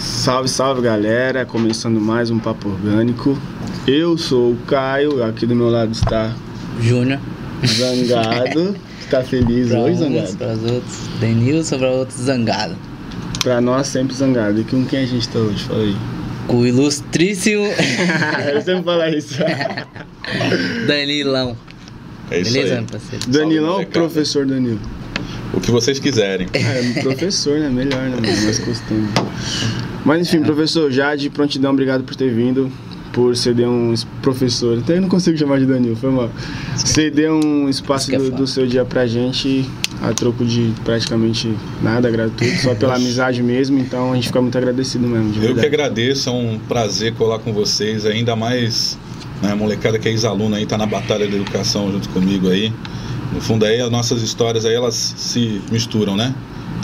Salve, salve galera, começando mais um Papo Orgânico. Eu sou o Caio, aqui do meu lado está Júnior. Zangado, que tá feliz Pra hoje, uns, Zangado. para os outros. Denilson, para outros, Zangado. Pra nós, sempre Zangado. E com quem a gente tá hoje? Fala aí. Com o ilustríssimo Eu sempre falo isso. Danilão. É isso Beleza, aí. meu parceiro? Danilão ou molecada. professor Danilo? O que vocês quiserem. É, professor, né? Melhor, né? mano? Mais costume. Mas enfim, professor, já de prontidão, obrigado por ter vindo. Por ceder um es- professor, até eu não consigo chamar de Danilo, foi mal. Ceder um espaço é do, do seu dia pra gente, a troco de praticamente nada, gratuito, só pela amizade mesmo, então a gente fica muito agradecido mesmo. De Eu que agradeço, é um prazer colar com vocês, ainda mais né, a molecada que é ex-aluna aí, tá na batalha da educação junto comigo aí. No fundo aí, as nossas histórias aí, elas se misturam, né?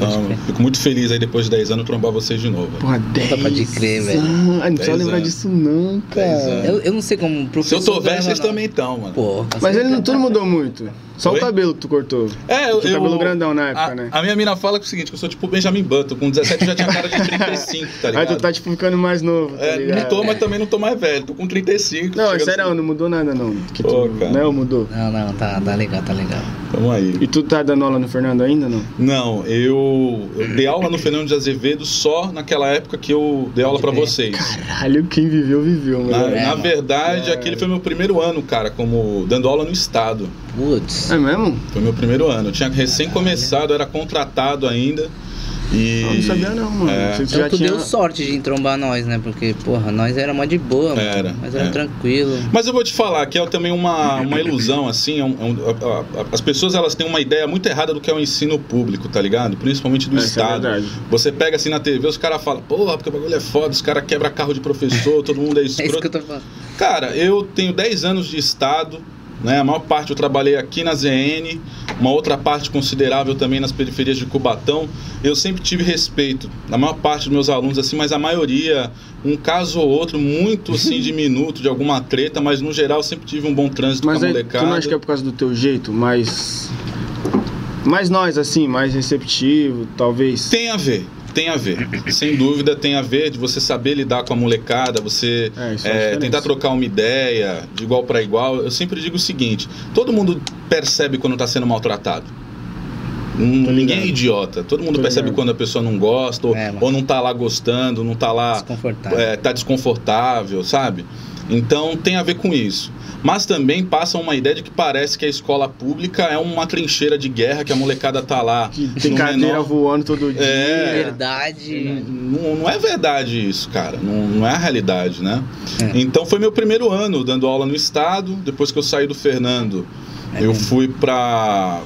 Então, fico muito feliz aí depois de 10 anos trombar vocês de novo. Porra, 10 pode crer, velho. não precisa 10 lembrar anos. disso não, 10 cara. Eu, eu não sei como Se professor. eu tô velho, vocês não. também estão, mano. Pô, Mas ele não, você- tu não mudou muito. Só Oi? o cabelo que tu cortou. É, eu, Tinha cabelo grandão na época, a, né? A minha mina fala que é o seguinte, que eu sou tipo Benjamin Button, com 17 eu já tinha cara de 35, tá Aí ligado? tu tá tipo ficando mais novo, tá É, ligado? não tô, mas também não tô mais velho, tô com 35. Não, sério, assim. não mudou nada não. Que Pô, tu, cara. não, mudou. Não, não, tá, tá legal, tá legal. Tamo aí. E tu tá dando aula no Fernando ainda, não? Não, eu, eu dei aula no Fernando de Azevedo só naquela época que eu dei aula pra vocês. Caralho, quem viveu, viveu, mano. Na, É, na verdade, É. aquele foi meu primeiro ano, cara, como dando aula no estado. Putz. É mesmo? Foi meu primeiro ano. Eu tinha recém começado, era contratado ainda. E não sabia não, mano. É. Você Então já tu tinha... deu sorte de entrombar nós, né? Porque, porra, nós era mó de boa, mano. Era, Nós era é. tranquilo. Mas eu vou te falar que é também uma, uma ilusão, assim. é um- é um- a- a- as pessoas elas têm uma ideia muito errada do que é o ensino público, tá ligado? Principalmente do Essa é Estado. verdade. Você pega assim na TV, os caras falam, porra, porque o bagulho é foda, os caras quebram carro de professor, todo mundo é É isso que escroto. eu tô falando. Cara, eu tenho 10 anos de Estado, né? A maior parte eu trabalhei aqui na ZN, uma outra parte considerável também nas periferias de Cubatão. Eu sempre tive respeito, na maior parte dos meus alunos, assim, mas a maioria, um caso ou outro, muito assim, diminuto, de alguma treta, mas no geral eu sempre tive um bom trânsito Mas com a tu molecada. não acha que é por causa do teu jeito, mais... Mais nós, assim, mais receptivo, talvez? Tem a ver, tem a ver. Sem dúvida tem a ver de você saber lidar com a molecada, você É, é, diferença. tentar trocar uma ideia de igual para igual. Eu sempre digo o seguinte: todo mundo percebe quando está sendo maltratado. Hum, Ninguém é idiota. Todo mundo Tô percebe ligado. quando a pessoa não gosta, ou, É, ou não tá lá gostando, não tá lá Desconfortável. é, tá desconfortável, sabe? Então tem a ver com isso. Mas também passa uma ideia de que parece que a escola pública é uma trincheira de guerra, que a molecada tá lá. Que tem cadeira menor- voando todo dia. É. Verdade. Não, não é verdade isso, cara. Não, não é a realidade, né? É. Então foi meu primeiro ano dando aula no estado. Depois que eu saí do Fernando, É eu fui pra.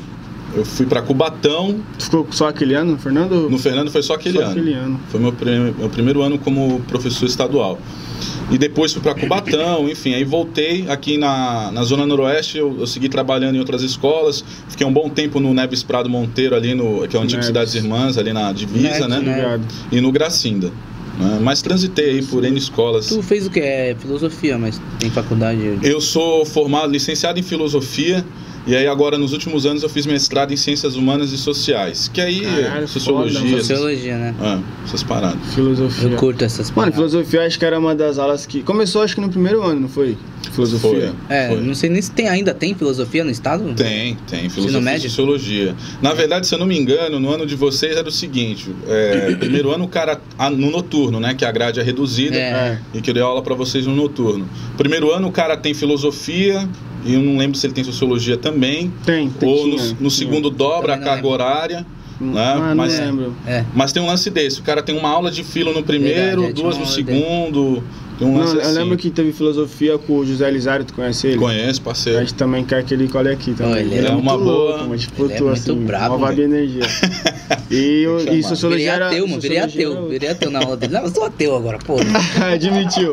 Eu fui pra Cubatão. Tu ficou só aquele ano, Fernando? No Fernando foi só aquele só ano. aquele ano. Foi meu, pri- meu primeiro ano como professor estadual. E depois fui para Cubatão, enfim, aí voltei aqui na, na Zona Noroeste, eu, eu segui trabalhando em outras escolas, fiquei um bom tempo no Neves Prado Monteiro, ali no, que é o Antigo Neves. Cidades Irmãs, ali na divisa, Neves, né? né? Obrigado. E no Gracinda. né? Mas transitei aí por N escolas. Tu fez o que? É filosofia, mas tem faculdade. Eu sou formado, licenciado em Filosofia, e aí agora nos últimos anos eu fiz mestrado em Ciências Humanas e Sociais, que aí Caralho, é Sociologia, foda, Sociologia, né? ah, essas paradas. Filosofia. Eu curto essas Mano, paradas. filosofia acho que era uma das aulas que. Começou acho que no primeiro ano, não foi? Filosofia. É, Foi. não sei nem se tem, ainda tem filosofia no estado? Tem, tem. Filosofia e médio? Sociologia. Na verdade, se eu não me engano, no ano de vocês era o seguinte: é, primeiro ano o cara. No noturno, né? Que a grade é reduzida É. e que eu dei aula pra vocês no noturno. Primeiro ano o cara tem filosofia, e eu não lembro se ele tem sociologia também. Tem, tem. Ou no, tinha, no tinha. segundo dobra a carga lembro. horária. né? Ah, não Mas- lembro. É. Mas tem um lance desse: o cara tem uma aula de filo no primeiro, Verdade, é, duas no aula dele. Tem um Não, lance eu assim. lembro que teve filosofia com o José Elisário, tu conhece ele? Conheço, A parceiro. gente também quer que ele colhe aqui também. Ó, ele é muito uma boa- louco, mas tipo, ele é tu, muito assim, brabo, uma vibe de energia. E, e sociologia Virei era... ateu, mano. Virei ateu. Virei ateu na aula dele. Não, eu sou ateu agora, pô. Admitiu.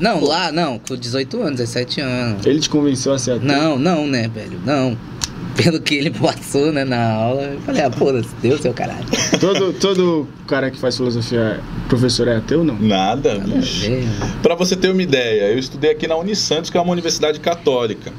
Não, lá, não. Com 18 anos, 17 anos. Ele te convenceu a ser ateu? Não, não, né, velho? Não. Pelo que ele passou, né, na aula, eu falei, ah, foda-se, Deus seu caralho. Todo, todo cara que faz filosofia, professor é ateu, não? Nada, Nada bicho. Para você ter uma ideia, eu estudei aqui na Unisantos, que é uma universidade católica.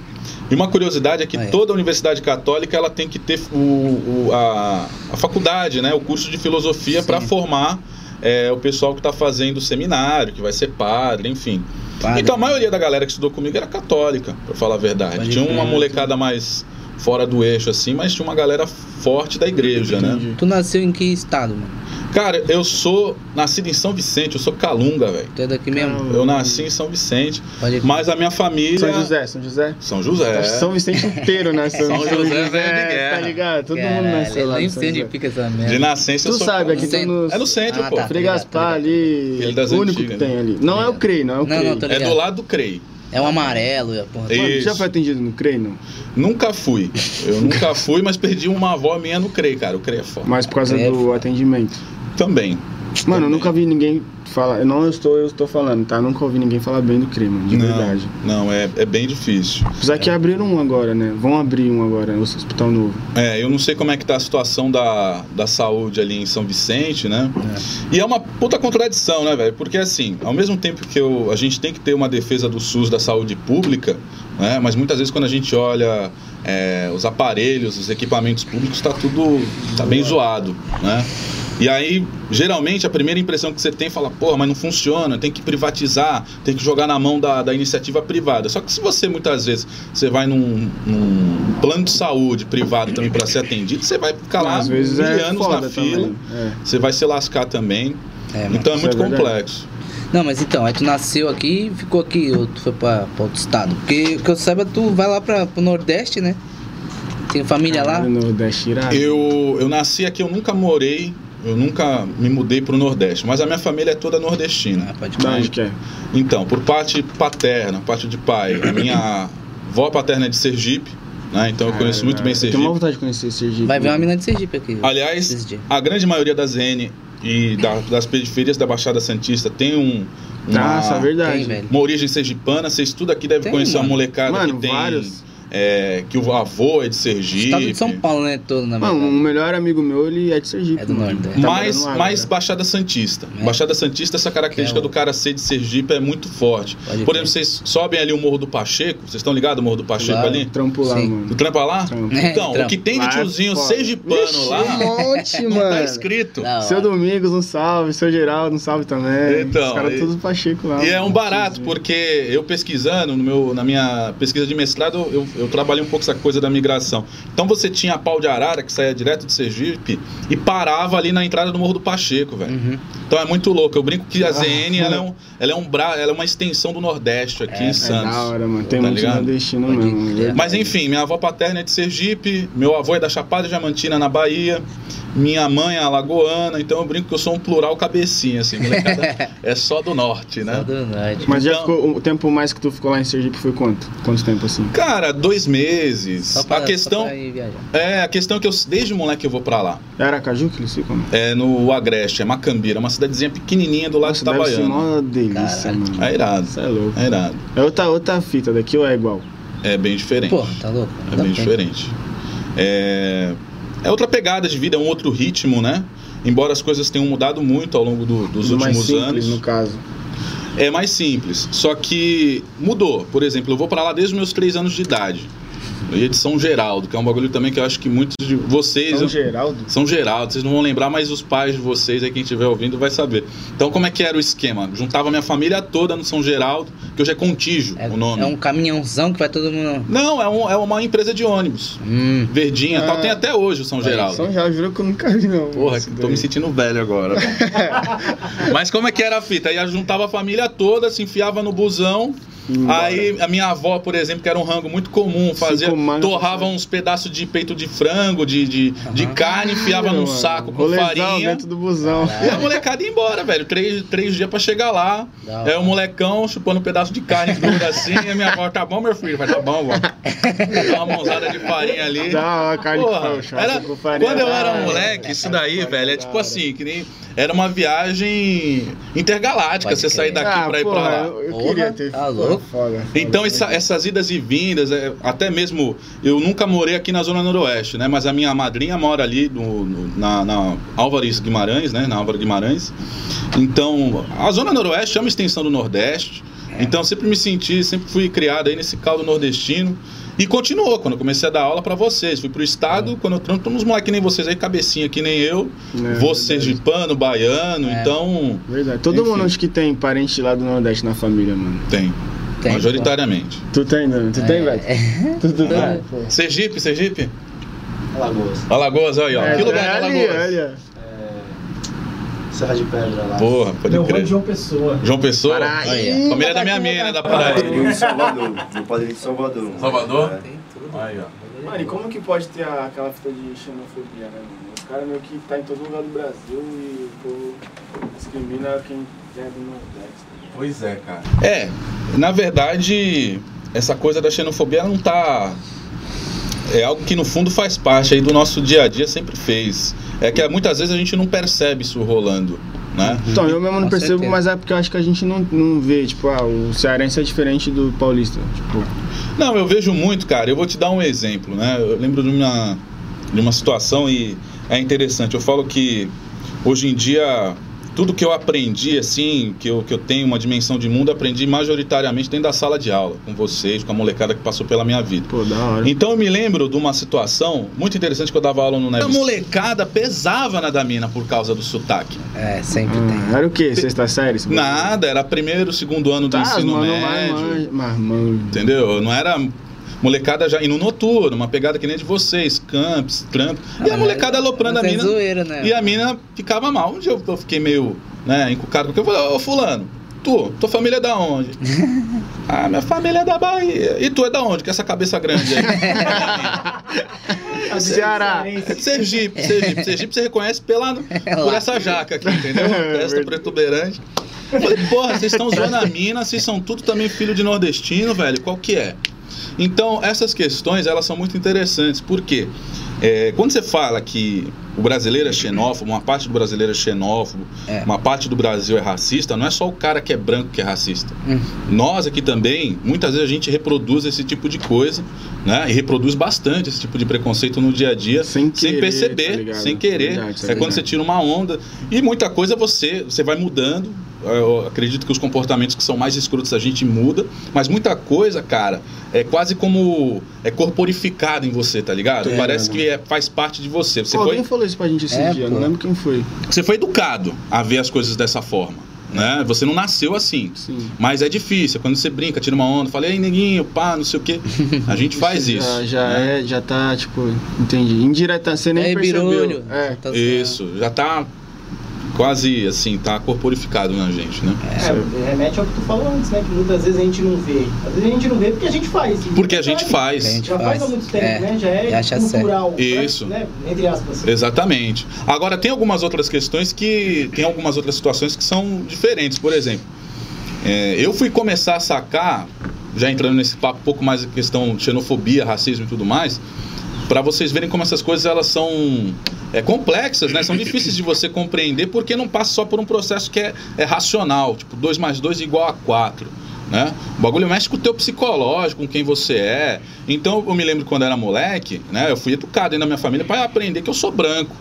E uma curiosidade é que Ah, é. toda universidade católica ela tem que ter o, o- a, a faculdade, né, o curso de filosofia para formar é, o pessoal que está fazendo o seminário, que vai ser padre, enfim. Padre, então a né? maioria da galera que estudou comigo era católica, para falar a verdade. Tinha uma molecada mais fora do eixo assim, mas tinha uma galera forte da igreja, né? Entendi. Tu nasceu em que estado, mano? Cara, eu sou nascido em São Vicente, eu sou calunga, velho. Tu é daqui mesmo? Eu nasci em São Vicente, Pode mas a minha família São José, São José. São José. São Vicente inteiro nasceu. São José, velho de guerra. Tá ligado? Todo mundo Caralho, nasceu lá. Eu nem em São sei onde fica essa merda. De nascença eu Tu sou sabe, aqui tem nos... É no centro, Ah, pô. tá. Frei Gaspar ali, o único antigas, que tem né? ali. Não é o CREI, não é o CREI. É do lado do CREI. É um amarelo e a porra. É. Mano, já foi atendido no CREI, não? Nunca fui. Eu nunca fui, mas perdi uma avó minha no CREI, cara. O CREI é foda. Mas por causa É, do foda. atendimento. Também. Mano, eu nunca vi ninguém falar. Eu não estou, eu estou falando, tá? Nunca ouvi ninguém falar bem do CREI, mano, de não, verdade. não é, é bem difícil. Apesar que abriram um agora, né? Vão abrir um agora, o hospital novo. É, eu não sei como é que tá a situação da, da saúde ali em São Vicente, né? E é uma puta contradição, né, velho? Porque assim, ao mesmo tempo que eu, a gente tem que ter uma defesa do SUS da saúde pública, né? Mas muitas vezes quando a gente olha é, os aparelhos, os equipamentos públicos, tá tudo tá bem zoado, né? E aí, geralmente, a primeira impressão que você tem é falar, porra, mas não funciona, tem que privatizar, tem que jogar na mão da, da iniciativa privada. Só que se você, muitas vezes, você vai num, num plano de saúde privado também para ser atendido, você vai ficar lá Às vezes é anos na fila, também. É. você vai se lascar também. É, então é muito é complexo. Não, mas então, aí tu nasceu aqui e ficou aqui, ou tu foi pra, pra outro estado? Porque, que eu saiba, tu vai lá pra, pro Nordeste, né? Tem família lá? No Dash irado. Eu, eu nasci aqui, eu nunca morei, eu nunca me mudei para o Nordeste, mas a minha família é toda nordestina. Ah, pode crer. onde que é? Então, por parte paterna, parte de pai, a minha avó paterna é de Sergipe, né? Então eu conheço muito bem Eu tenho uma Sergipe. vontade de conhecer Sergipe. Vai ver uma mina de Sergipe aqui. Aliás, a grande maioria da ZN e da- das periferias da Baixada Santista tem um, uma, Nossa, verdade. Tem, uma origem sergipana. Vocês tudo aqui devem Tem, conhecer uma mano. molecada Mano, que tem. vários. É, que o avô é de Sergipe. Estado de São Paulo, né? Todo, na Mano, o melhor amigo meu, ele é de Sergipe. É do. Nordeste. Tá mais, lá mais. Baixada Santista. É. Baixada Santista, essa característica É, do cara ser de Sergipe é muito forte. Pode Por exemplo, vocês sobem ali o Morro do Pacheco, vocês estão ligados no Morro do Pacheco Claro. ali? Trampo lá, Sim. mano. Tu trampa lá? Trampo. É, Então, o trampo. que tem de é tiozinho sergipano Vixe, lá, Um monte, não mano. tá escrito. Da Seu. Domingos, um salve. Seu Geraldo, um salve também. Então, Os caras e- todos Pacheco lá. E é um barato, porque eu pesquisando, no meu, na minha pesquisa de mestrado, eu, eu trabalhei um pouco essa coisa da migração. Então você tinha a pau de arara, que saía direto de Sergipe, e parava ali na entrada do Morro do Pacheco, velho. Uhum. Então é muito louco. Eu brinco que a Ah. ZN ela é, um, ela, é um bra... ela é uma extensão do Nordeste aqui É, em é É Santos. da hora, mano. Tem Tá muito ligado? nordestino Pode mesmo. Mas enfim, minha avó paterna é de Sergipe, meu avô é da Chapada Diamantina, na Bahia, minha mãe é alagoana, então eu brinco que eu sou um plural cabecinha, assim, é só do norte, Só né? do norte. Mas já Então- ficou. O tempo mais que tu ficou lá em Sergipe foi quanto? Quanto tempo assim? Cara, dois meses. Só pra, a questão Só pra ir viajar. é a questão é que eu desde moleque eu vou pra lá. É Aracaju que eles ficam? É no Agreste, é Macambira, uma cidadezinha pequenininha do lado Nossa, de deve ser Itabaiana. uma delícia, Caralho. mano. É irado. Isso é louco. É irado. É outra, outra fita daqui ou é igual? É bem diferente. Pô, tá louco? É bem bem. diferente. É... é outra pegada de vida, é um outro ritmo, né? Embora as coisas tenham mudado muito ao longo do- dos Tudo mais últimos simples, anos. no caso. É mais simples. Só que mudou. Por exemplo, eu vou pra lá desde os meus três anos de idade. Eu ia de São Geraldo, que é um bagulho também que eu acho que muitos de vocês. São Geraldo? São Geraldo, vocês não vão lembrar, mas os pais de vocês aí, quem estiver ouvindo, vai saber. Então, como é que era o esquema? Juntava minha família toda no São Geraldo, que hoje é Contígio É, o nome. é um caminhãozão que vai todo mundo. Não, é, um- é uma empresa de ônibus. Hum. Verdinha e tal. Ah. Tem até hoje o São Geraldo. São Geraldo, juro que eu nunca vi, não. Porra, tô daí. me sentindo velho agora. Mas como é que era a fita? Aí juntava a família toda, se enfiava no busão. Embora. Aí a minha avó, por exemplo, que era um rango muito comum, fazia, torrava uns pedaços de peito de frango, de, de, de Aham. carne, enfiava num saco com rolezão farinha. dentro do busão. E a molecada ia embora, velho. Três, três dias pra chegar lá. Hora. É o molecão chupando um pedaço de carne dura assim. E a minha avó, tá bom, meu filho? Vai, tá bom, vó. Dá uma mãozada de farinha ali. Dá uma carne Porra, com churrasco era, com farinha. quando eu era moleque, isso daí, velho, é tipo assim, que nem. Era uma viagem intergaláctica, Pode você crer. sair daqui Ah, pra ir porra, pra lá. Eu, eu queria ter tá eu louco. louco? Foda, foda, Então essa- essas idas e vindas, é, até mesmo eu nunca morei aqui na zona noroeste, né? Mas a minha madrinha mora ali no, no- na, na Álvares Guimarães, né? Na Álvaro Guimarães. Então a zona noroeste é uma extensão do nordeste. Então eu sempre me senti, sempre fui criado aí nesse caldo nordestino. E continuou quando eu comecei a dar aula pra vocês. Fui pro estado, quando eu tranco uns moleques que nem vocês aí, cabecinha que nem eu. É, vou verdade. sergipano, baiano, É. então Verdade. Todo Enfim. mundo acho que tem parente lá do Nordeste na família, mano. tem. Tem, majoritariamente. Tu tem, não? Tu tem, velho? Tu, tu tem? Pô. Sergipe, Sergipe? Alagoas. Alagoas, aí, ó. É, que lugar é ali, Alagoas? é ali, ó. É, Serra de Pedra lá. Porra, pode Meu crer. de João Pessoa. João Pessoa? Paraíba. Aí, Família da minha mina, da Paraíba. Padrinho de Salvador. Meu padrinho de Salvador. Salvador? É. Tem tudo. Aí, ó. Mano, e como que pode ter aquela fita de xenofobia, né, mano? Os caras meio que tá em todo lugar do Brasil e o povo discrimina quem é do Nordeste. Pois é, cara. É, na verdade, essa coisa da xenofobia não tá. É algo que no fundo faz parte aí do nosso dia a dia, sempre fez. É que muitas vezes a gente não percebe isso rolando, né? Então, eu mesmo não Com percebo, certeza. mas é porque eu acho que a gente não, não vê, tipo, ah, o cearense é diferente do paulista. Tipo, Não, eu vejo muito, cara. Eu vou te dar um exemplo, né? Eu lembro de uma, de uma situação e é interessante. Eu falo que hoje em dia tudo que eu aprendi, assim, que eu, que eu tenho uma dimensão de mundo, aprendi majoritariamente dentro da sala de aula, com vocês, com a molecada que passou pela minha vida. pô, da hora. Então eu me lembro de uma situação muito interessante que eu dava aula no Neves. A molecada pesava na da mina por causa do sotaque. É, sempre tem. Ah, era o quê? Sexta série? Nada, era primeiro, segundo ano do Tá, ensino mano, médio. mas, mas, mano, Entendeu? Não era molecada já indo noturno, uma pegada que nem de vocês, camps, trampo. E a Ah, molecada aloprando a é mina. zoeira, né? E a mina ficava mal. Um dia eu, eu fiquei meio, né, encucado, porque eu falei, ô fulano, tu, tua família é da onde? ah, minha família é da Bahia. E tu é da onde? Com essa cabeça grande aí. Ceará. É de Sergipe, Sergipe. Sergipe você reconhece pela, por lá. essa jaca aqui, entendeu? Testa protuberante. Eu falei, porra, vocês estão zoando a mina, vocês são tudo também filho de nordestino, velho, qual que é? Então, essas questões, elas são muito interessantes, porque é, quando você fala que o brasileiro é xenófobo, uma parte do brasileiro é xenófobo, É. uma parte do Brasil é racista, não é só o cara que é branco que é racista. Hum. Nós aqui também, muitas vezes a gente reproduz esse tipo de coisa, né? E reproduz bastante esse tipo de preconceito no dia a dia, Sem querer, perceber, tá sem querer. Verdade, isso é é quando você tira uma onda. E muita coisa você, você vai mudando. Eu acredito que os comportamentos que são mais escrotos a gente muda, mas muita coisa, cara, é quase como é corporificado em você, tá ligado? É, Parece mano. que é- faz parte de você. Você Pô, foi, alguém falou isso pra gente esse É, dia, pô. não lembro quem foi. você foi educado a ver as coisas dessa forma, né? Você não nasceu assim. Sim. Mas é difícil, quando você brinca, tira uma onda, fala, ei, neguinho, pá, não sei o quê. A gente faz isso. Já, já né? é, já tá, tipo, entendi. Indireta, você nem Aí, percebeu. birulho. É. Tá Isso, já tá quase assim, tá corporificado na gente, né? É, remete ao que tu falou antes, né? Que muitas vezes a gente não vê. Às vezes a gente não vê porque a gente faz. Porque a gente faz. A gente Já faz há faz. muito tempo, É, né? Já é acha cultural. Isso. Né? Entre aspas. Exatamente. Agora, tem algumas outras questões que. Tem algumas outras situações que são diferentes. Por exemplo, é, eu fui começar a sacar, já entrando nesse papo um pouco mais em questão de xenofobia, racismo e tudo mais, para vocês verem como essas coisas elas são é, complexas, né? São difíceis de você compreender porque não passa só por um processo que é, é racional, tipo 2 mais 2 igual a 4. Né? O bagulho mexe com o teu psicológico, com quem você é. Então eu me lembro quando era moleque, né? Eu fui educado aí na minha família para aprender que eu sou branco.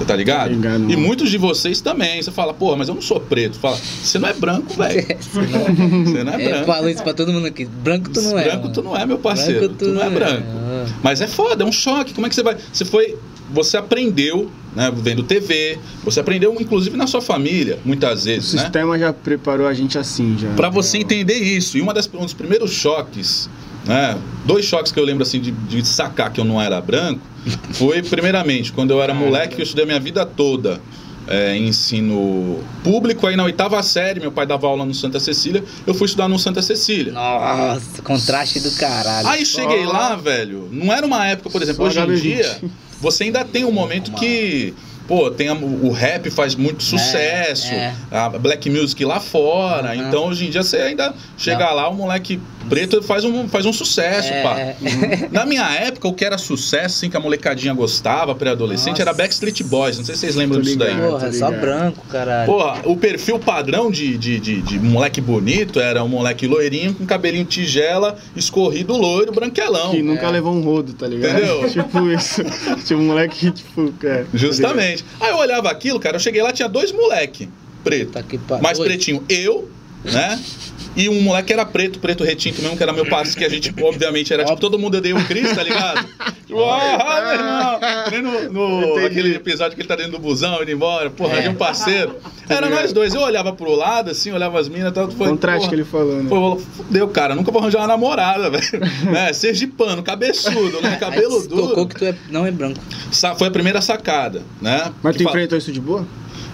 Você tá ligado? Ligado, e muitos de vocês também. Você fala, porra, mas eu não sou preto. Fala, você não é branco, velho. Você não é Eu branco. falo isso pra todo mundo aqui. Branco tu não é. branco mano. tu não é, meu parceiro. Branco tu, não é branco. Ah. Mas é foda, é um choque. Como é que você vai. Você foi. Você aprendeu, né? Vendo TV. Você aprendeu, inclusive, na sua família, muitas O vezes, né? sistema já preparou a gente assim, já. Pra você entender isso. E uma das, um dos primeiros choques, né? Dois choques que eu lembro assim de, de sacar que eu não era branco, foi primeiramente quando eu era moleque, que eu estudei a minha vida toda. é, ensino público, aí na oitava série, meu pai dava aula no Santa Cecília, eu fui estudar no Santa Cecília. Nossa, contraste do caralho. Aí cheguei lá, velho, não era uma época, por exemplo, Só hoje em HB20. dia, você ainda tem um momento que pô, tem a- o rap faz muito sucesso, é. a black music lá fora. Uhum. Então hoje em dia você ainda chega Não. lá, o moleque preto faz um, faz um sucesso, É. pá. Na minha época, o que era sucesso, assim, que a molecadinha gostava, pré-adolescente, era Backstreet Boys. Não sei se vocês lembram Tô disso daí. Porra, é só branco, caralho. Porra, o perfil padrão de, de, de, de moleque bonito era um moleque loirinho com cabelinho tigela, escorrido, loiro, branquelão. Que nunca É. levou um rodo, tá ligado? Entendeu? tipo isso. Tipo, um moleque que, tipo, é. Justamente. Aí eu olhava aquilo, cara, eu cheguei lá, tinha dois moleque preto. Tá Mais Oi. pretinho, eu, né? E um moleque que era preto, preto retinto mesmo, que era meu parceiro, que a gente, obviamente, era tipo, todo mundo odeia o Chris, tá ligado? Tipo, ah, meu irmão! No, no- aquele episódio que ele tá dentro do busão, indo embora, porra, É. de um parceiro. Era nós dois, eu olhava pro lado, assim, olhava as minas e tal. Foi, Contraste porra, que ele falou, né? Pô, fudeu, cara, nunca vou arranjar uma namorada, velho. É, sergipano, cabeçudo, né? Cabelo Aí Tocou duro. que tu é, não é branco. Sa- Foi a primeira sacada, né? Mas tu enfrentou isso de boa?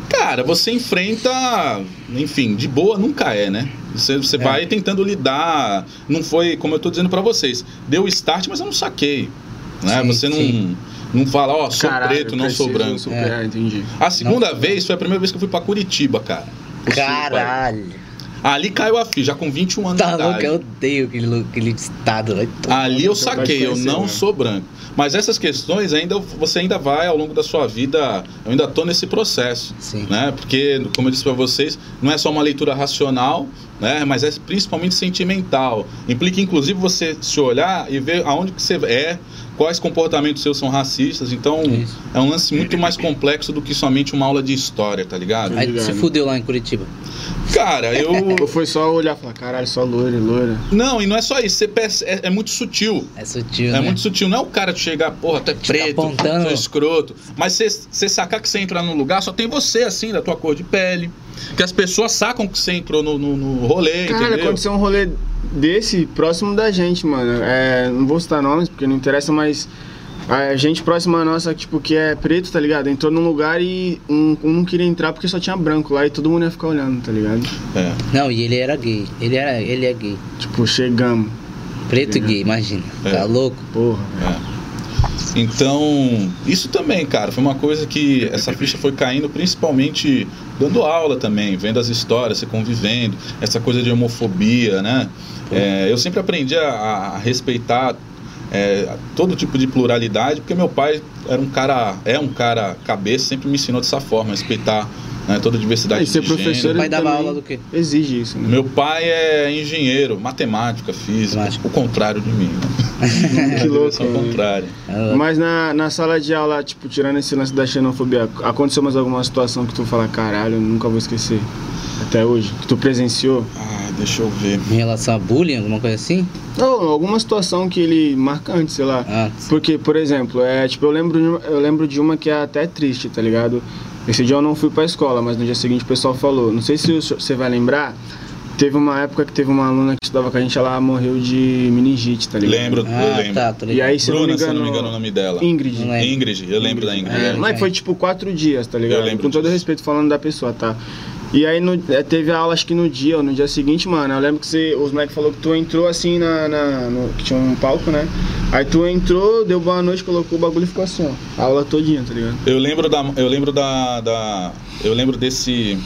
Cara, você enfrenta, enfim, de boa nunca é, né? Você, você É. vai tentando lidar. Não foi, como eu tô dizendo pra vocês, deu start, mas eu não saquei. Né? Sim, você não, sim. não fala, ó, sou Caralho, preto, não sou preciso, branco. sou- É. É, entendi. A segunda Não. vez foi a primeira vez que eu fui pra Curitiba, cara. Pro sul. Caralho. Ali caiu a ficha, já com 21 anos Tá de louco, idade. eu odeio aquele, aquele estado. Tomar Ali eu saquei, eu não né? sou branco. Mas essas questões ainda você ainda vai ao longo da sua vida, eu ainda tô nesse processo, Sim. né? Porque como eu disse para vocês, não é só uma leitura racional, né? Mas é principalmente sentimental. Implica inclusive você se olhar e ver aonde que você é, quais comportamentos seus são racistas. Então Isso. é um lance muito mais complexo do que somente uma aula de história, tá ligado? Aí se fudeu lá em Curitiba. Cara, eu Ou foi só olhar e falar, caralho, só loira, loira. não e não é só isso. Você perce- é- é muito sutil. É sutil, É né? muito sutil, não é o cara te chegar, porra, tu é preto, apontando. tu é escroto. Mas você- você sacar que você entra num lugar, só tem você, assim, da tua cor de pele. Que as pessoas sacam que você entrou no, no, no rolê, Cara, entendeu? aconteceu um rolê desse próximo da gente, mano. É, não vou citar nomes porque não interessa, mas a gente próxima nossa, tipo, que é preto, tá ligado? Entrou num lugar e um, um não queria entrar porque só tinha branco lá e todo mundo ia ficar olhando, tá ligado? É. Não, e ele era gay. Ele, era, ele é gay. Tipo, chegamos. Preto e gay, imagina. É. Tá louco? Porra. Então, isso também, cara, foi uma coisa que essa ficha foi caindo principalmente dando aula também, vendo as histórias, você convivendo, essa coisa de homofobia, né? É, eu sempre aprendi a, a respeitar é, todo tipo de pluralidade, porque meu pai era um cara, é um cara cabeça, sempre me ensinou dessa forma, respeitar né, toda a diversidade E ser de professor gênero. Meu pai ele dava também aula do quê? Exige isso, né? Meu pai é engenheiro, matemática, física, Matemática. o contrário de mim. Né? Que louco, né? contrária. Ah, Mas na, na sala de aula, tipo, tirando esse lance da xenofobia, aconteceu mais alguma situação que tu fala, caralho, eu nunca vou esquecer até hoje? Que tu presenciou? Ah, deixa eu ver. Em relação a bullying, alguma coisa assim? Ou alguma situação que ele marcante, sei lá. Ah, Porque, por exemplo, é, tipo, eu lembro, eu lembro de uma que é até triste, tá ligado? Esse dia eu não fui pra escola, mas no dia seguinte o pessoal falou. Não sei se você vai lembrar, teve uma época que teve uma aluna que estudava com a gente, ela morreu de meningite, tá ligado? Lembro, eu ah lembro. tá, tô E ligado. aí, se eu não me Bruna, se eu engano, não me engano o nome dela. Ingrid. Ingrid, eu lembro da Ingrid. É, Mas foi tipo quatro dias, tá ligado? Eu lembro Com todo respeito falando da pessoa, tá? E aí no- é, teve aula, acho que no dia ou no dia seguinte, mano, eu lembro que você, os moleques falaram que tu entrou assim na. na- no- que tinha um palco, né? Aí tu entrou, deu boa noite, colocou o bagulho e ficou assim, ó. A aula todinha, tá ligado? Eu lembro da, eu lembro da, da eu lembro desse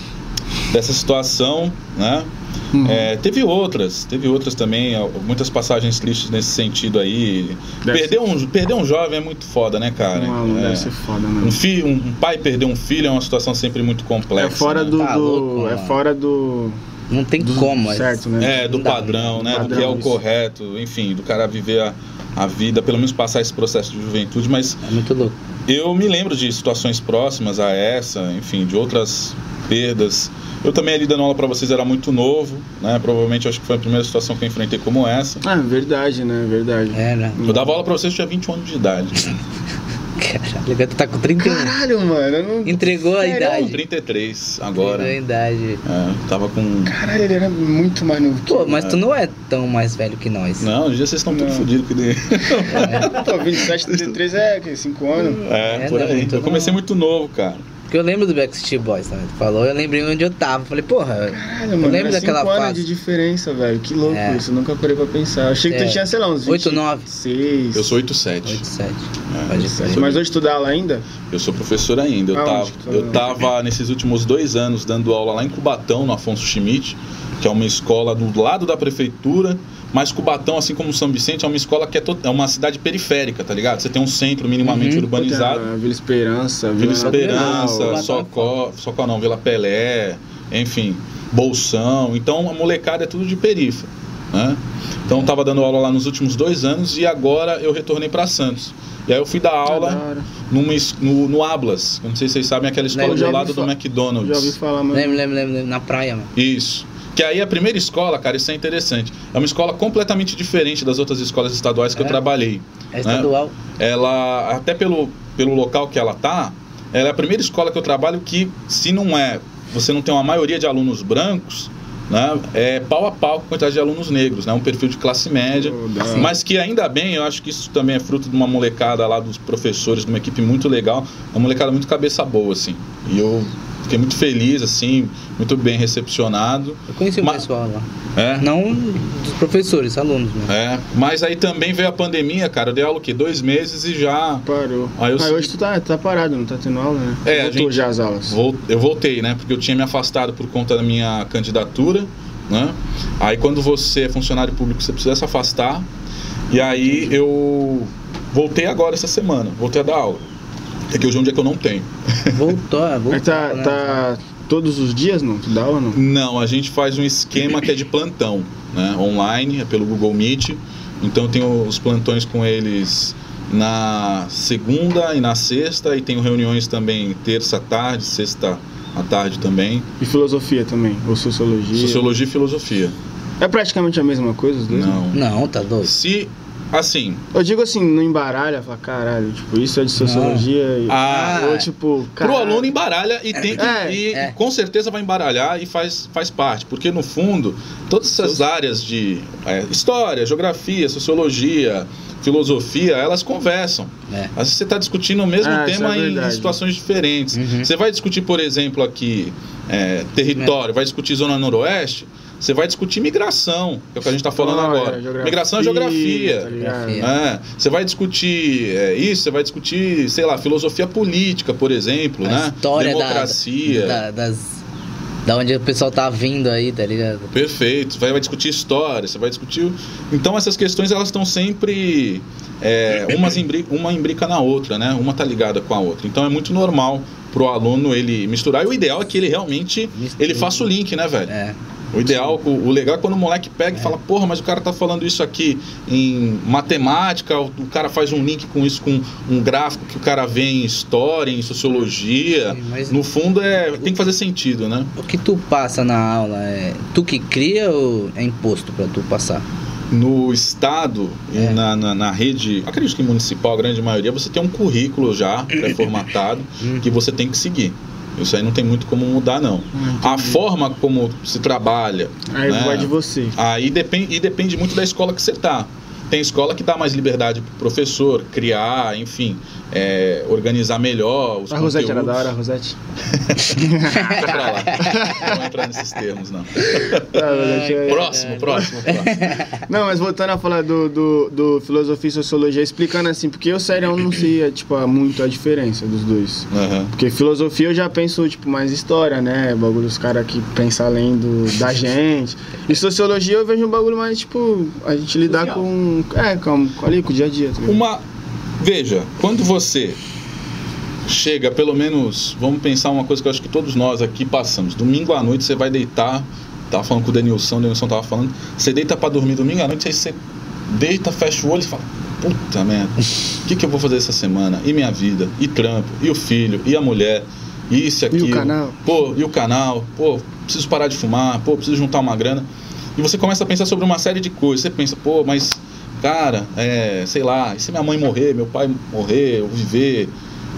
dessa situação, né? Uhum. É, teve outras, teve outras também, muitas passagens tristes nesse sentido aí. Deve Perder um, perder um jovem é muito foda, né, cara? Um É. deve ser foda, Um, fi, um, um pai perder um filho é uma situação sempre muito complexa. É fora né? do. Tá do- louco, é fora do. Não tem do como, mas... Certo, né? É, do padrão, né? do Padrão, que é o isso. correto, enfim, do cara viver a, a vida, pelo menos passar esse processo de juventude, mas É muito louco. Eu me lembro de situações próximas a essa, enfim, de outras perdas. Eu também ali dando aula para vocês era muito novo, né? Provavelmente acho que foi a primeira situação que eu enfrentei como essa. Ah, verdade, né? Verdade. É, né? Eu dava aula para vocês, eu tinha 21 anos de idade. Caralho, tu tá com 31. Caralho, mano. Eu não... Entregou a Sério? Com idade. 33 agora. Entregou a idade. É, tava com. Caralho, ele era muito mais novo que Pô, eu. mas tu não é tão mais velho que nós. Não, hoje vocês estão tudo fodidos que nem. Pô, 27, 33 é que 5 anos. É, É, por não é aí. muito Eu comecei não. muito novo, cara. Porque eu lembro do Backstreet Boys também. Tu falou, eu lembrei onde eu tava. Falei, porra, Caralho, eu mano, lembro é daquela anos fase. de diferença, velho. Que louco É. isso. Eu nunca parei pra pensar. Eu achei que É. tu tinha, sei lá, uns 20... Oito, nove. 6. Eu sou 87. 8, 7. É, Pode sou- Mas hoje tu dá aula ainda? Eu sou professor ainda. Eu, Aonde tava, tá eu tava nesses últimos dois anos dando aula lá em Cubatão, no Afonso Schmidt, que é uma escola do lado da prefeitura. Mas Cubatão, assim como São Vicente, é uma escola que é, to- é uma cidade periférica, tá ligado? Você tem um centro minimamente Uhum. urbanizado. Vila Esperança, Vila Natal. Esperança, Cubatão. Socó, Socó não, Vila Pelé, enfim, Bolsão. Então a molecada é tudo de perifa. Né? Então eu tava dando aula lá nos últimos dois anos e agora eu retornei para Santos. E aí eu fui dar da aula numa, no, no Ablas. Não sei se vocês sabem, aquela escola já lado do McDonald's. Já ouvi falar. Lembro, lembro, lembro, lembro. Na praia, mano. Isso. Que aí a primeira escola, cara, isso é interessante. É uma escola completamente diferente das outras escolas estaduais que eu É? trabalhei. É estadual. ela até pelo, pelo local que ela tá, ela é a primeira escola que eu trabalho que se não é, você não tem uma maioria de alunos brancos, né, é pau a pau com a quantidade de alunos negros, né, um perfil de classe média, Oh, mas que ainda bem, eu acho que isso também é fruto de uma molecada lá dos professores, de uma equipe muito legal, uma molecada muito cabeça boa assim. E eu fiquei muito feliz assim, muito bem recepcionado. Eu conheci o Ma- pessoal lá. É, Não dos professores, alunos, né? é, mas aí também veio a pandemia, cara. Eu dei aula o quê? Dois meses e já Parou. Aí eu segui- hoje tu tá, tá parado, não tá tendo aula, né? É, a Voltou gente- já as aulas. Vol- Eu voltei, né? Porque eu tinha me afastado por conta da minha candidatura, né? Aí quando você é funcionário público, você precisa se afastar. E aí eu voltei agora essa semana, voltei a dar aula. É que hoje é um dia que eu não tenho. Voltou, voltou. Mas tá, né? tá todos os dias, não? Tu dá aula, não? Não, a gente faz um esquema que é de plantão, né? Online, é pelo Google Meet. Então eu tenho os plantões com eles na segunda e na sexta e tenho reuniões também terça à tarde, sexta à tarde também. E filosofia também, ou sociologia. Sociologia e filosofia. É praticamente a mesma coisa, os dois? Não. Não, tá doido. Se assim, Eu digo assim, não embaralha, fala, caralho, tipo, isso é de sociologia e... Ah, ou tipo, pro caralho. aluno embaralha e tem que É, e é. com certeza vai embaralhar e faz, faz parte, porque no fundo todas essas áreas de é, história, geografia, sociologia, filosofia, elas conversam. É. Às vezes você está discutindo o mesmo Ah, tema é em situações diferentes. Uhum. Você vai discutir, por exemplo, aqui é, território, vai discutir zona noroeste, você vai discutir migração, que é o que a gente está falando Olha, agora. geografia, migração é geografia. tá? Geografia. É, você vai discutir é, isso, você vai discutir, sei lá, filosofia política, por exemplo, A né? história da- Democracia. Da, das. Da onde o pessoal tá vindo aí, tá ligado? Perfeito. Vai, vai discutir história, você vai discutir. Então essas questões elas estão sempre é, umas imbri- uma imbrica na outra, né? Uma tá ligada com a outra. Então é muito normal pro aluno ele misturar. E o ideal é que ele realmente Mistura. ele faça o link, né, velho? É. O ideal, o, o legal é quando o moleque pega e fala, porra, mas o cara tá falando isso aqui em matemática, o, o cara faz um link com isso, com um gráfico que o cara vê em história, em sociologia. Sim, No fundo é. tem que fazer sentido, né? O que tu passa na aula é tu que cria ou é imposto pra tu passar? No estado e É. na, na, na rede, acredito que municipal, a grande maioria, você tem um currículo já pré-formatado Hum. que você tem que seguir. Isso aí não tem muito como mudar, não. A forma como se trabalha. Aí né? vai de você. Aí depende, e depende muito da escola que você tá. Tem escola que dá mais liberdade pro professor criar, enfim, é, organizar melhor os A Rosete era da hora, a Rosete? Deixa pra lá. Não vou entrar nesses termos, não. A Rosete é- Próximo, próximo, próximo. Não, mas voltando a falar do, do, do filosofia e sociologia, explicando assim, porque eu, sério, eu não sei, tipo, muito a diferença dos dois. Aham. Porque filosofia eu já penso, tipo, mais história, né? Bagulho dos caras que pensam além do, da gente. E sociologia eu vejo um bagulho mais, tipo, a gente lidar Social. com. É, com, ali, com o dia a dia, tá? Uma. Veja, quando você chega, pelo menos, vamos pensar uma coisa que eu acho que todos nós aqui passamos. Domingo à noite você vai deitar. Tava falando com o Denilson, o Denilson tava falando. Você deita pra dormir domingo à noite, aí você deita, fecha o olho e fala: Puta merda, o que, que eu vou fazer essa semana? E minha vida? E trampo? E o filho? E a mulher? E isso e E o canal? Pô, e o canal? Pô, preciso parar de fumar. Pô, preciso juntar uma grana. E você começa a pensar sobre uma série de coisas. Você pensa, pô, mas, cara, é, sei lá, e se minha mãe morrer, meu pai morrer, eu viver?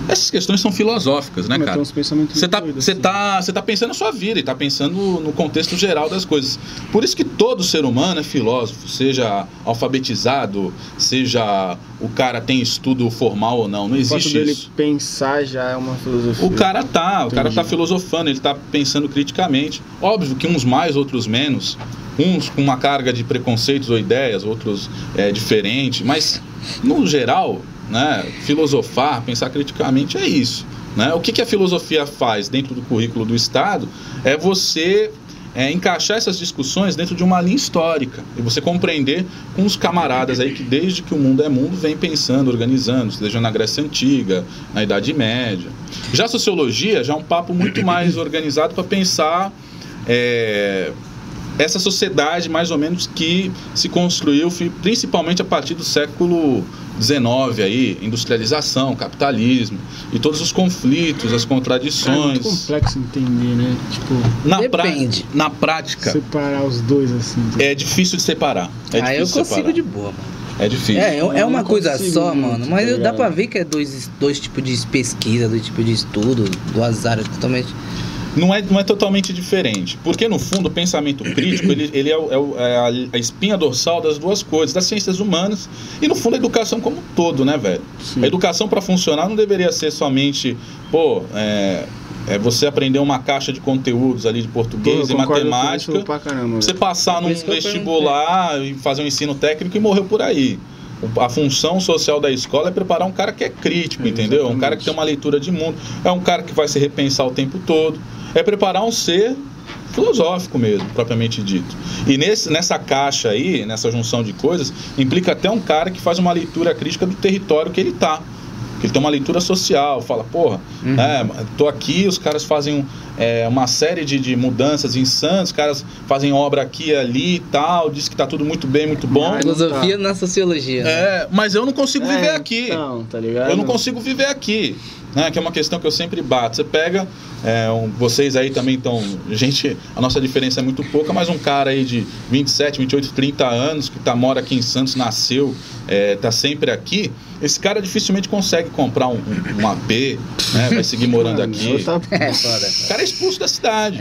Essas questões são filosóficas, né, Mas cara? Você tá, você, assim. tá, você tá pensando na sua vida e tá pensando no contexto geral das coisas. Por isso que todo ser humano é filósofo, seja alfabetizado, seja o cara tem estudo formal ou não. Não O fato existe dele isso. pensar já é uma filosofia. O cara tá, o cara Entendi. tá filosofando, ele tá pensando criticamente. Óbvio que uns mais, outros menos. Uns com uma carga de preconceitos ou ideias, outros é, diferente. Mas, no geral, né, filosofar, pensar criticamente é isso. Né? O que, que a filosofia faz dentro do currículo do Estado é você é, encaixar essas discussões dentro de uma linha histórica e você compreender com os camaradas aí que desde que o mundo é mundo vem pensando, organizando, seja na Grécia Antiga, na Idade Média. Já a sociologia já é um papo muito mais organizado para pensar é, essa sociedade mais ou menos que se construiu principalmente a partir do século XIX aí, industrialização, capitalismo e todos os conflitos, as Cara, é muito contradições. complexo entender, né? Tipo, Na, pra- Depende. na prática separar os dois assim. tá? é difícil de separar. É Aí eu difícil consigo separar. de boa, mano. É difícil. É, é, é uma coisa só, muito, mano. tá Mas dá ligado? pra ver que é dois, dois tipos de pesquisa, dois tipos de estudo, duas áreas totalmente. Não é, não é totalmente diferente. Porque, no fundo, o pensamento crítico ele, ele é, é é a, espinha dorsal das duas coisas, das ciências humanas e, no fundo, a educação como um todo, né, velho? Sim. A educação, para funcionar, não deveria ser somente, pô, é, é você aprender uma caixa de conteúdos ali de português e matemática, caramba, você passar Por num vestibular e fazer um ensino técnico e morreu por aí. A função social da escola é preparar um cara que é crítico, É, entendeu? Um exatamente. cara que tem uma leitura de mundo. É um cara que vai se repensar o tempo todo. É preparar um ser filosófico mesmo, propriamente dito. E nesse, nessa caixa aí, nessa junção de coisas, implica até um cara que faz uma leitura crítica do território que ele tá. Que ele tem uma leitura social, fala, porra, Uhum. é, tô aqui, os caras fazem é, uma série de, de mudanças em Santos, os caras fazem obra aqui e ali e tal, diz que tá tudo muito bem, muito bom. Não Filosofia tá. na sociologia. né? É, mas eu não consigo viver É, aqui. Então, tá ligado? Eu não consigo viver aqui. Né, que é uma questão que eu sempre bato. Você pega, é, um- vocês aí também estão. Gente, a nossa diferença é muito pouca, mas um cara aí de 27, 28, 30 anos, que tá, mora aqui em Santos, nasceu, é, tá sempre aqui, esse cara dificilmente consegue comprar um, um- um AP, né, vai seguir morando Mano, aqui. tá- É. O cara é expulso da cidade.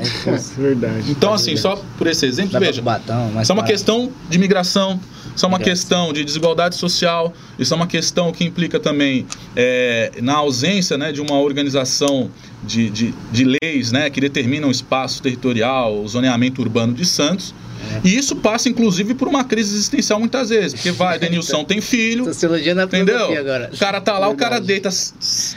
Verdade. Então, assim, só por esse exemplo, Dá veja, Cubatão, mas isso é uma para- questão de migração, isso é uma questão de desigualdade social, isso é uma questão que implica também é, na ausência né, de uma organização de, de, de leis né, que determinam o espaço territorial, o zoneamento urbano de Santos. E isso passa, inclusive, por uma crise existencial muitas vezes, porque vai, Denilson tem filho, Sociologia na Entendeu? agora. O cara tá lá, o cara deita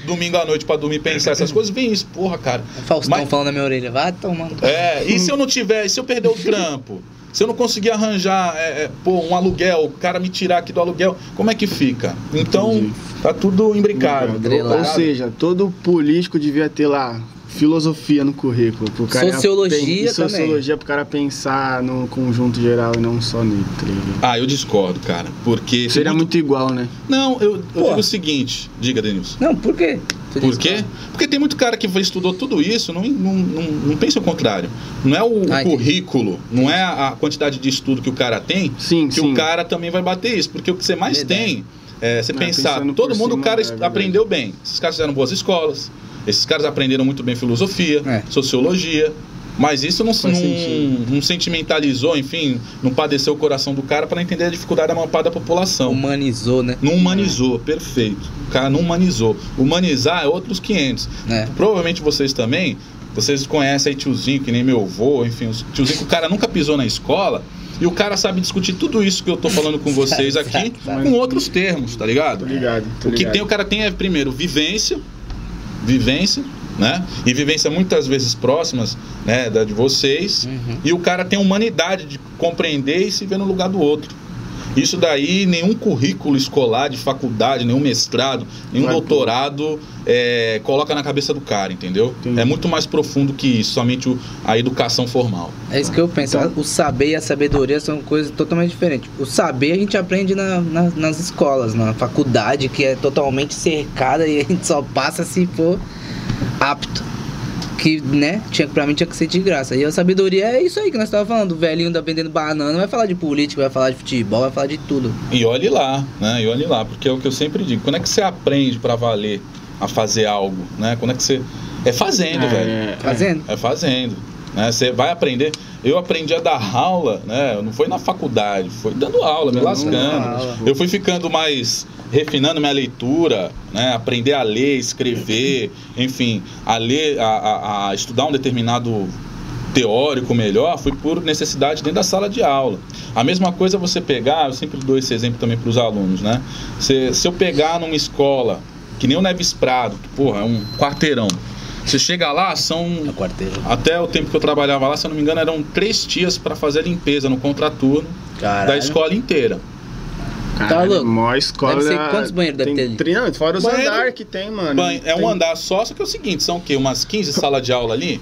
domingo à noite pra dormir pensar essas coisas, vem isso, porra, cara. O Faustão Mas- falando na minha orelha, vai tomando. É, e se eu não tiver, e se eu perder o trampo? Se eu não conseguir arranjar é, é, pô, um aluguel, o cara me tirar aqui do aluguel, como é que fica? Então, Entendi. tá tudo imbricado. Ou seja, todo político devia ter lá filosofia no currículo. Pro cara Sociologia pen- também. Sociologia pro cara pensar no conjunto geral e não só nele, ligado? Ah, eu discordo, cara. Porque. Seria muito igual, né? Não, eu, eu digo o seguinte, diga, Denilson. Não, por quê? Por quê? Porque tem muito cara que estudou tudo isso, não, não, não, não pensa o contrário. Não é o Ah, entendi. currículo, não é a quantidade de estudo que o cara tem, Sim, que sim. o cara também vai bater isso. Porque o que você mais Verdade. tem é você É, pensar, todo mundo, o cara é aprendeu bem. Esses caras fizeram boas escolas, esses caras aprenderam muito bem filosofia, É. sociologia. Mas isso não, não, não sentimentalizou, enfim, não padeceu o coração do cara para entender a dificuldade da maior parte da população. Humanizou, né? Não humanizou, perfeito. O cara não humanizou. Humanizar é outros 500. É. Provavelmente vocês também, vocês conhecem aí tiozinho, que nem meu avô, enfim, os tiozinho que o cara nunca pisou na escola e o cara sabe discutir tudo isso que eu tô falando com vocês aqui com outros termos, tá ligado? Tô ligado. Tô O que tem, o cara tem é, primeiro, vivência, vivência, né? E vivência muitas vezes próximas, né, da de vocês. Uhum. E o cara tem humanidade de compreender e se ver no lugar do outro. Isso daí, nenhum currículo escolar de faculdade, nenhum mestrado, nenhum Vai doutorado é, coloca na cabeça do cara, entendeu? Entendi. É muito mais profundo que isso, somente o- a educação formal. É isso que eu penso. Então- O saber e a sabedoria são coisas totalmente diferentes. O saber a gente aprende na- na- nas escolas, na faculdade, que é totalmente cercada e a gente só passa se for apto. Que, né, tinha, pra mim tinha que ser de graça. E a sabedoria é isso aí que nós estávamos falando. O velhinho da vendendo banana vai falar de política, vai falar de futebol, vai falar de tudo. E olhe lá, né? E olhe lá, porque é o que eu sempre digo. Quando é que você aprende para valer a fazer algo, né? Quando é que você. É fazendo, É, velho. é. Fazendo. É fazendo. Né? Você vai aprender. Eu aprendi a dar aula, né? Não foi na faculdade, foi dando aula, me lascando. Eu fui ficando mais refinando minha leitura, né? Aprender a ler, escrever, enfim, a ler, a, a- a estudar um determinado teórico melhor, foi por necessidade dentro da sala de aula. A mesma coisa você pegar, eu sempre dou esse exemplo também para os alunos, né? Se, se eu pegar numa escola, que nem o Neves Prado, que, porra, é um quarteirão. Você chega lá, são até o tempo que eu trabalhava lá, se eu não me engano, eram três tias para fazer a limpeza no contraturno Caralho. da escola inteira. Caralho, louco? maior escola. Deve ser quantos banheiros deve tem ter ali? tri- Não, fora os Banheiro- andares que tem, mano. Ban- É um Tem- andar só, só que é o seguinte, são o quê? Umas 15 salas de aula ali?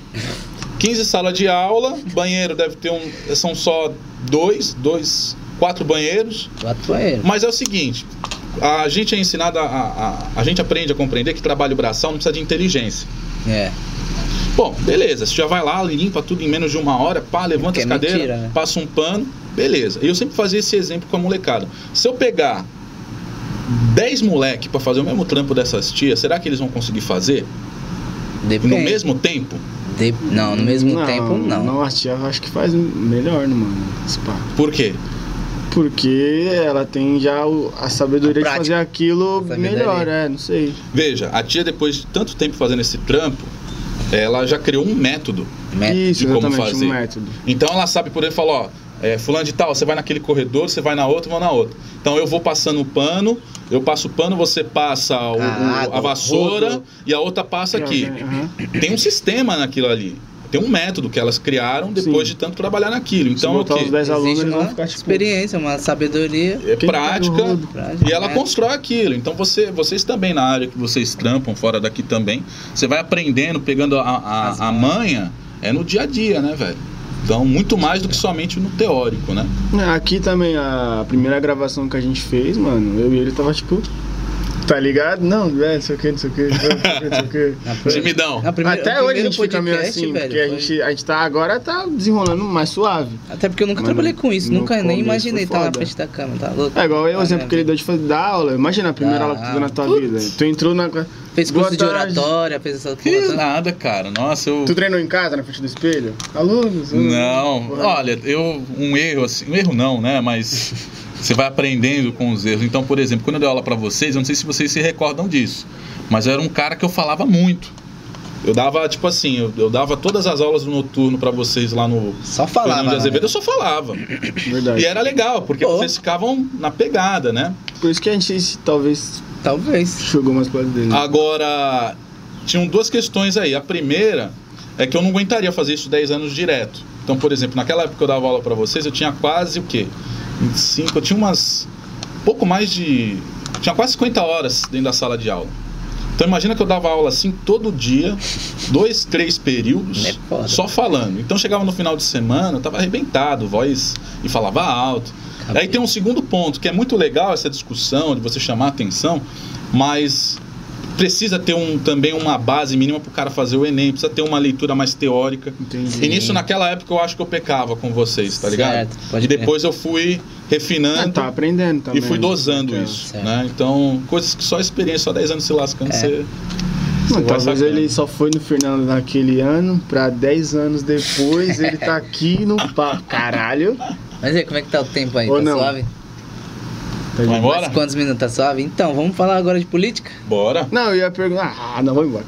15 salas de aula, banheiro deve ter um. São só dois, dois, quatro banheiros. Quatro banheiros. Mas é o seguinte, a gente é ensinado a. A, a, a gente aprende a compreender que trabalho braçal não precisa de inteligência. É. Bom, beleza, você já vai lá, limpa tudo em menos de uma hora, pá, levanta Que é as cadeiras, mentira, né? passa um pano, beleza. E eu sempre fazia esse exemplo com a molecada. Se eu pegar 10 moleque pra fazer o mesmo trampo dessas tias, será que eles vão conseguir fazer Depende. no mesmo tempo? De- Não, no mesmo tempo, não. Não, a tia eu acho que faz melhor, né, mano? Por quê? Porque ela tem já o- a sabedoria A de fazer aquilo melhor, é, não sei. Veja, a tia depois de tanto tempo fazendo esse trampo, ela já criou um método. Método. Isso, de como exatamente, fazer. um método. Então ela sabe por ele falar, ó, é, fulano de tal, você vai naquele corredor, você vai na outra, vou na outra. Então eu vou passando o pano, eu passo o pano, você passa o- o- Ah, a vassoura rodo. e a outra passa aqui. Aham. Tem um sistema naquilo ali. Tem um método que elas criaram depois Sim. de tanto trabalhar naquilo. Então é o botar quê? os 10 alunos, Existe eles vão uma ficar tipo. experiência, uma sabedoria. É prática rodo? Prática, e ela né? constrói aquilo. Então você, vocês também na área que vocês trampam, fora daqui também, você vai aprendendo, pegando a, a, a manha, é no dia a dia, né, velho? Então, muito mais do que somente no teórico, né? É, Aqui também, a primeira gravação que a gente fez, mano, eu e ele tava tipo. Tá ligado? Não, é, não sei o que, não sei o que, não sei o que, não sei o que. Na pri- Timidão. na Até hoje a gente fica meio assim, velho, porque a gente, a gente tá agora tá desenrolando mais suave. Até porque eu nunca Mano, trabalhei com isso, nunca nem imaginei estar na foda. frente da câmera, tá louco? É igual o Ah, exemplo né, que ele deu de fazer dar aula. Imagina a primeira Ah, aula que tu deu na tua putz. vida. Tu entrou na. Fez Boa curso de tarde. oratória, fez essa Que porra nada, cara. Nossa, eu. Tu treinou em casa, na frente do espelho? Alunos? Não, porra. olha, eu um erro assim, um erro não, né? Mas você vai aprendendo com os erros. Então, por exemplo, quando eu dei aula pra vocês, eu não sei se vocês se recordam disso, mas eu era um cara que eu falava muito. Eu dava, tipo assim, eu, eu dava todas as aulas do noturno pra vocês lá no Só falava. de Azevedo, né? eu só falava. Verdade. E era legal, porque Pô. vocês ficavam na pegada, né? Por isso que a gente talvez Talvez. jogou mais lado dele. Agora, tinham duas questões aí. A primeira é que eu não aguentaria fazer isso 10 anos direto. Então, por exemplo, naquela época que eu dava aula pra vocês, eu tinha quase o quê? 25, eu tinha umas. pouco mais de. Tinha quase 50 horas dentro da sala de aula. Então imagina que eu dava aula assim todo dia, dois, três períodos, É só falando. Então chegava no final de semana, eu tava arrebentado, voz e falava alto. Aí tem um segundo ponto, que é muito legal essa discussão de você chamar a atenção, mas precisa ter um, também uma base mínima para o cara fazer o Enem, precisa ter uma leitura mais teórica. Entendi. E nisso, naquela época, eu acho que eu pecava com vocês, tá ligado? Certo, pode e depois eu fui refinando Ah, tá aprendendo e também. fui dosando isso, Certo. né? Então, coisas que só a experiência, só 10 anos se lascando, É. você... Não, talvez ele só foi no Fernando naquele ano, pra 10 anos depois ele tá aqui no papo. Caralho. Mas aí, como é que tá o tempo aí? Ou tá não. suave? Tá de- embora? Mais quantos minutos? Tá suave? Então, vamos falar agora de política? Bora. Não, eu ia perguntar. Ah, não, vou embora.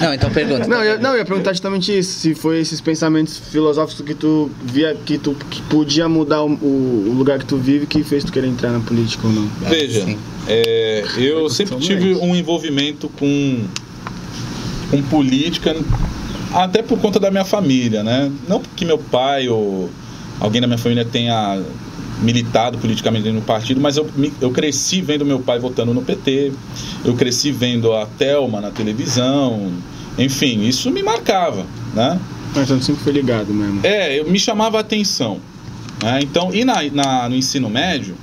Não, então pergunta. Não, eu, não, eu ia perguntar justamente isso. Se foi esses pensamentos filosóficos que tu via que tu que podia mudar o, o lugar que tu vive que fez tu querer entrar na política ou não. Veja, é, eu sempre tive um envolvimento com, com política, até por conta da minha família, né? Não porque meu pai ou alguém da minha família tenha militado politicamente no partido, mas eu, eu cresci vendo meu pai votando no PT, eu cresci vendo a Thelma na televisão, enfim, isso me marcava, né? Mas tu sempre foi ligado mesmo. É, eu, me chamava a atenção. né? Então, e na, na- no ensino médio,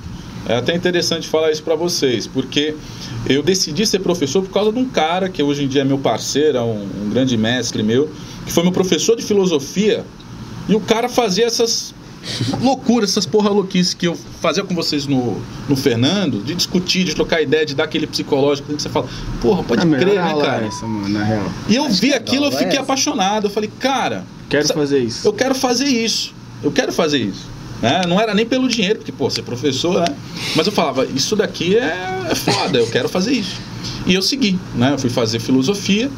é até interessante falar isso para vocês, porque eu decidi ser professor por causa de um cara que hoje em dia é meu parceiro, é um, um grande mestre meu, que foi meu professor de filosofia, e o cara fazia essas loucura, essas porra louquices que eu fazia com vocês no, no Fernando, de discutir, de trocar ideia, de dar aquele psicológico que você fala, porra, pode melhor crer, né, é cara? essa, mano, na real. E eu vi que aquilo, eu é fiquei essa? apaixonado. Eu falei, cara, Quero fazer isso. eu quero fazer isso. Eu quero fazer isso. Né? Não era nem pelo dinheiro, porque, pô, ser professor, né? Mas eu falava, isso daqui é, é foda, eu quero fazer isso. E eu segui, né? Eu fui fazer filosofia,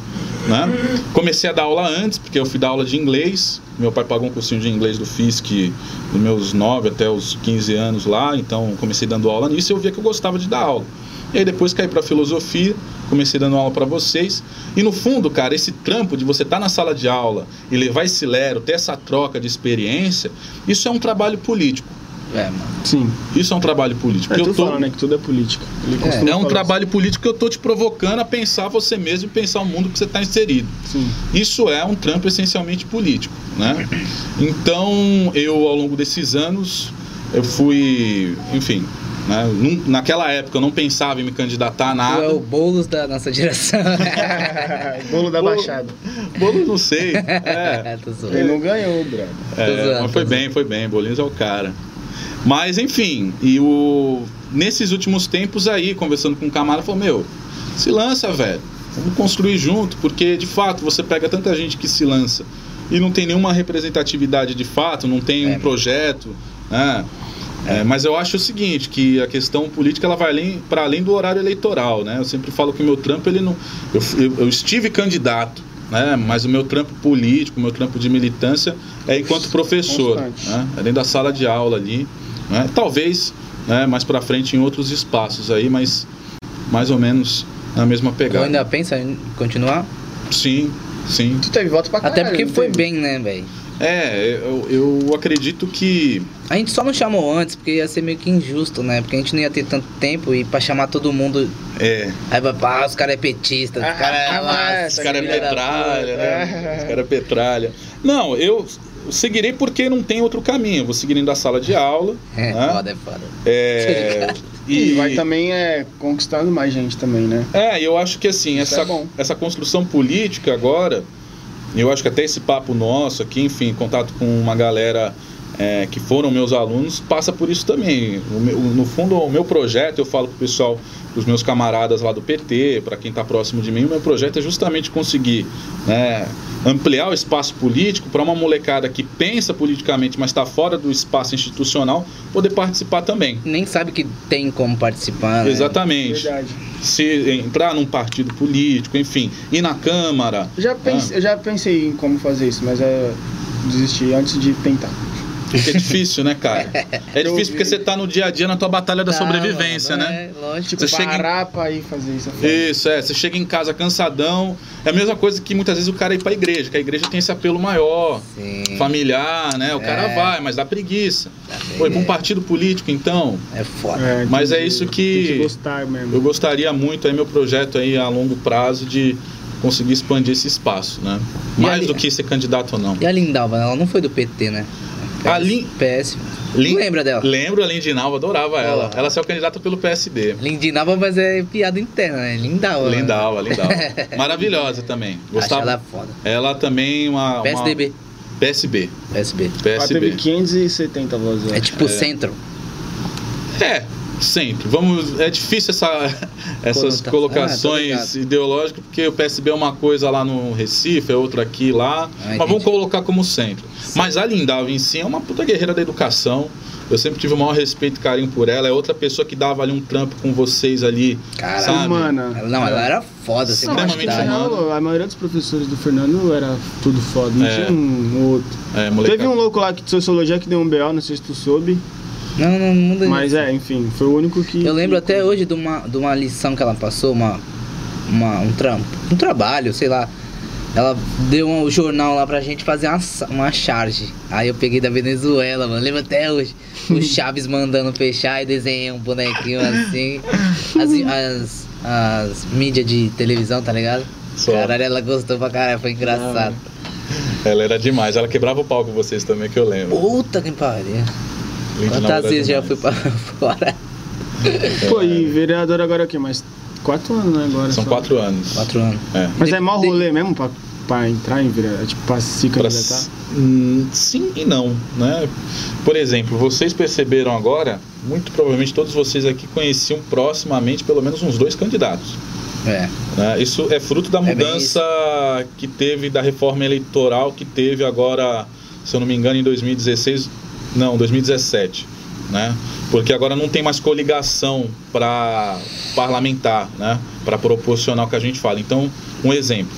né? Comecei a dar aula antes, porque eu fui dar aula de inglês. Meu pai pagou um cursinho de inglês do FISC dos meus 9 até os 15 anos lá, então comecei dando aula nisso e eu via que eu gostava de dar aula. E aí depois caí para filosofia, comecei dando aula para vocês. E no fundo, cara, esse trampo de você estar na sala de aula e levar esse lero, ter essa troca de experiência, isso é um trabalho político. É, mano. Sim. Isso é um trabalho político. É, eu tô- fala, né, que tudo é política. Costuma é um trabalho político que eu tô te provocando a pensar você mesmo e pensar o mundo que você está inserido. isso. Sim. Isso é um trampo essencialmente político, né? Então, eu ao longo desses anos, eu fui, enfim, né? num- naquela época eu não pensava em me candidatar a Tu é o nada. Boulos da nossa geração. Bolo da Bolo- Baixada. Bolo, não sei. É, zoando. Ele não ganhou. Tô É, zoando, mas foi bem, foi bem. Bolinhos é o cara. Mas enfim, e o nesses últimos tempos aí, conversando com um camarada, falou: Meu, se lança, velho. Vamos construir junto, porque de fato você pega tanta gente que se lança e não tem nenhuma representatividade de fato, não tem um É. projeto, né? É, mas eu acho o seguinte, que a questão política ela vai além, para além do horário eleitoral, né? Eu sempre falo que o meu trampo ele não, eu, eu, eu estive candidato, né? Mas o meu trampo político, o meu trampo de militância é enquanto professor, Constante. né? É dentro da sala de aula ali, né? Talvez, né? Mais para frente em outros espaços aí, mas mais ou menos na mesma Tu pegada. ainda pensa em continuar? Sim, sim. Tu teve voto pra caralho. Até porque foi teve? bem, né, velho? É, eu, eu acredito que A gente só não chamou antes porque ia ser meio que injusto, né? Porque a gente não ia ter tanto tempo e pra chamar todo mundo. é, Aí vai, ah, os caras é petista, os Ah, caras é. ah, Os caras é petralha, né? Os caras é petralha. Não, eu seguirei porque não tem outro caminho. Eu vou seguir dentro da sala de aula. É, né? foda, é foda. É, E vai também é, conquistando mais gente também, né? É, eu acho que assim, Isso essa, é essa construção política agora, eu acho que até esse papo nosso aqui, enfim, contato com uma galera é, que foram meus alunos, passa por isso também. O meu- no fundo, o meu projeto, eu falo pro pessoal, pros meus camaradas lá do PT, para quem está próximo de mim, o meu projeto é justamente conseguir né, ampliar o espaço político para uma molecada que pensa politicamente, mas está fora do espaço institucional, poder participar também. Nem sabe que tem como participar. Né? Exatamente. Verdade. Se entrar num partido político, enfim, ir na Câmara. Eu já, pense, eu já pensei em como fazer isso, mas eu desisti antes de tentar. Porque é difícil, né, cara? É difícil porque você tá no dia a dia na tua batalha da Tá, sobrevivência, mano, né? É, lógico. Você chega em- parar pra ir fazer isso. é. Isso, é. Você chega em casa cansadão. É a mesma coisa que muitas vezes o cara ir pra igreja, que a igreja tem esse apelo maior, Sim. familiar, né? O cara É. vai, mas dá preguiça. Tá Pô, ir pra um partido político, então. É foda. É, Mas é isso que- Tem que gostar mesmo. Eu gostaria muito aí, meu projeto aí a longo prazo, de conseguir expandir esse espaço, né? Mais ali- do que ser candidato ou não. E a Lindalva, ela não foi do PT, né? A Lin- PS. Lin- Lembra dela? Lembro a Lindinalva, adorava ela. Porra. Ela saiu candidata pelo PSD. Lindinalva, mas é piada interna, né? Lindalva. né? Lindalva, Lindalva. Maravilhosa também. Acho Gostava. ela foda. Ela também uma. uma- PSDB. PSB. PSB. Ela teve PSB. 570 vozes. É tipo centro. É, sempre. Vamos. É difícil essa, essas Conota- Ah, colocações ligado. ideológicas, porque o PSB é uma coisa lá no Recife, é outra aqui lá. Ah, mas vamos colocar como centro. Mas a Lindalva em si é uma puta guerreira da educação. Eu sempre tive o maior respeito e carinho por ela. É outra pessoa que dava ali um trampo com vocês ali. Caralho. sabe? Humana. Ela- Não, ela era foda, Sim, na extremamente humana. a maioria dos professores do Fernando era tudo foda, não É. tinha um outro. É. Teve um louco lá que de sociologia que deu um BO, não sei se tu soube. Não, não, não muda Mas é, enfim, foi o único que. Eu lembro até hoje de uma, de uma lição que ela passou, uma, uma, um trampo, um trabalho, sei lá. Ela deu um jornal lá pra gente fazer uma, uma charge. Aí eu peguei da Venezuela, mano. Lembro até hoje. O Chaves mandando fechar e desenhei um bonequinho assim. As, as, as mídias de televisão, tá ligado? Só. Caralho, ela gostou pra caralho, foi engraçado. Ela era demais. Ela quebrava o pau com vocês também, que eu lembro. Puta que pariu. Quantas vezes já fui pra fora? Pô, e vereador agora é o quê? Mais quatro anos, né? Agora São só. quatro anos. Quatro anos. É. Mas De- é mau de- rolê mesmo pra, pra entrar em vereador? Tipo, pra se Pra, candidatar? Hum, sim e não, né? Por exemplo, vocês perceberam agora, muito provavelmente todos vocês aqui conheciam proximamente pelo menos uns dois candidatos. É. né? Isso é fruto da bem mudança que teve da reforma eleitoral que teve agora, se eu não me engano, em 2016, não, 2017, né? Porque agora não tem mais coligação para parlamentar, né? Para proporcionar o que a gente fala. Então, um exemplo.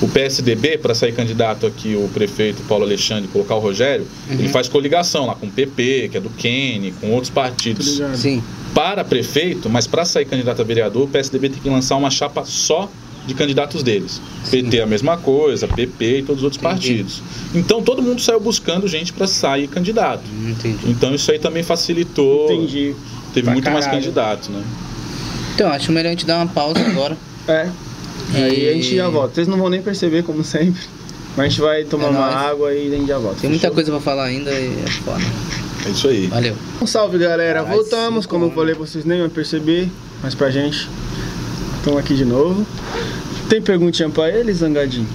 O PSDB, para sair candidato aqui, o prefeito Paulo Alexandre, colocar o Rogério, ele faz coligação lá com o PP, que é do Quene, com outros partidos. Sim. para prefeito, mas para sair candidato a vereador, o PSDB tem que lançar uma chapa só de candidatos deles. PT a mesma coisa, PP e todos os outros Entendi. partidos. Então todo mundo saiu buscando gente para sair candidato. Hum, Entendi. Então isso aí também facilitou. Entendi. Teve Pra muito mais caralho. candidatos, né? Então, acho melhor a gente dar uma pausa agora. É. Aí a gente E- já volta. Vocês não vão nem perceber, como sempre. Mas a gente vai tomar É uma nóis. água e a gente já volta. Tem muita fechou? coisa pra falar ainda e é foda. É isso aí. Valeu. Um salve, galera. Ai, Voltamos. sim, Como eu falei, vocês nem vão perceber. Mas pra gente, estamos aqui de novo. Tem perguntinha pra ele, Zangadinho?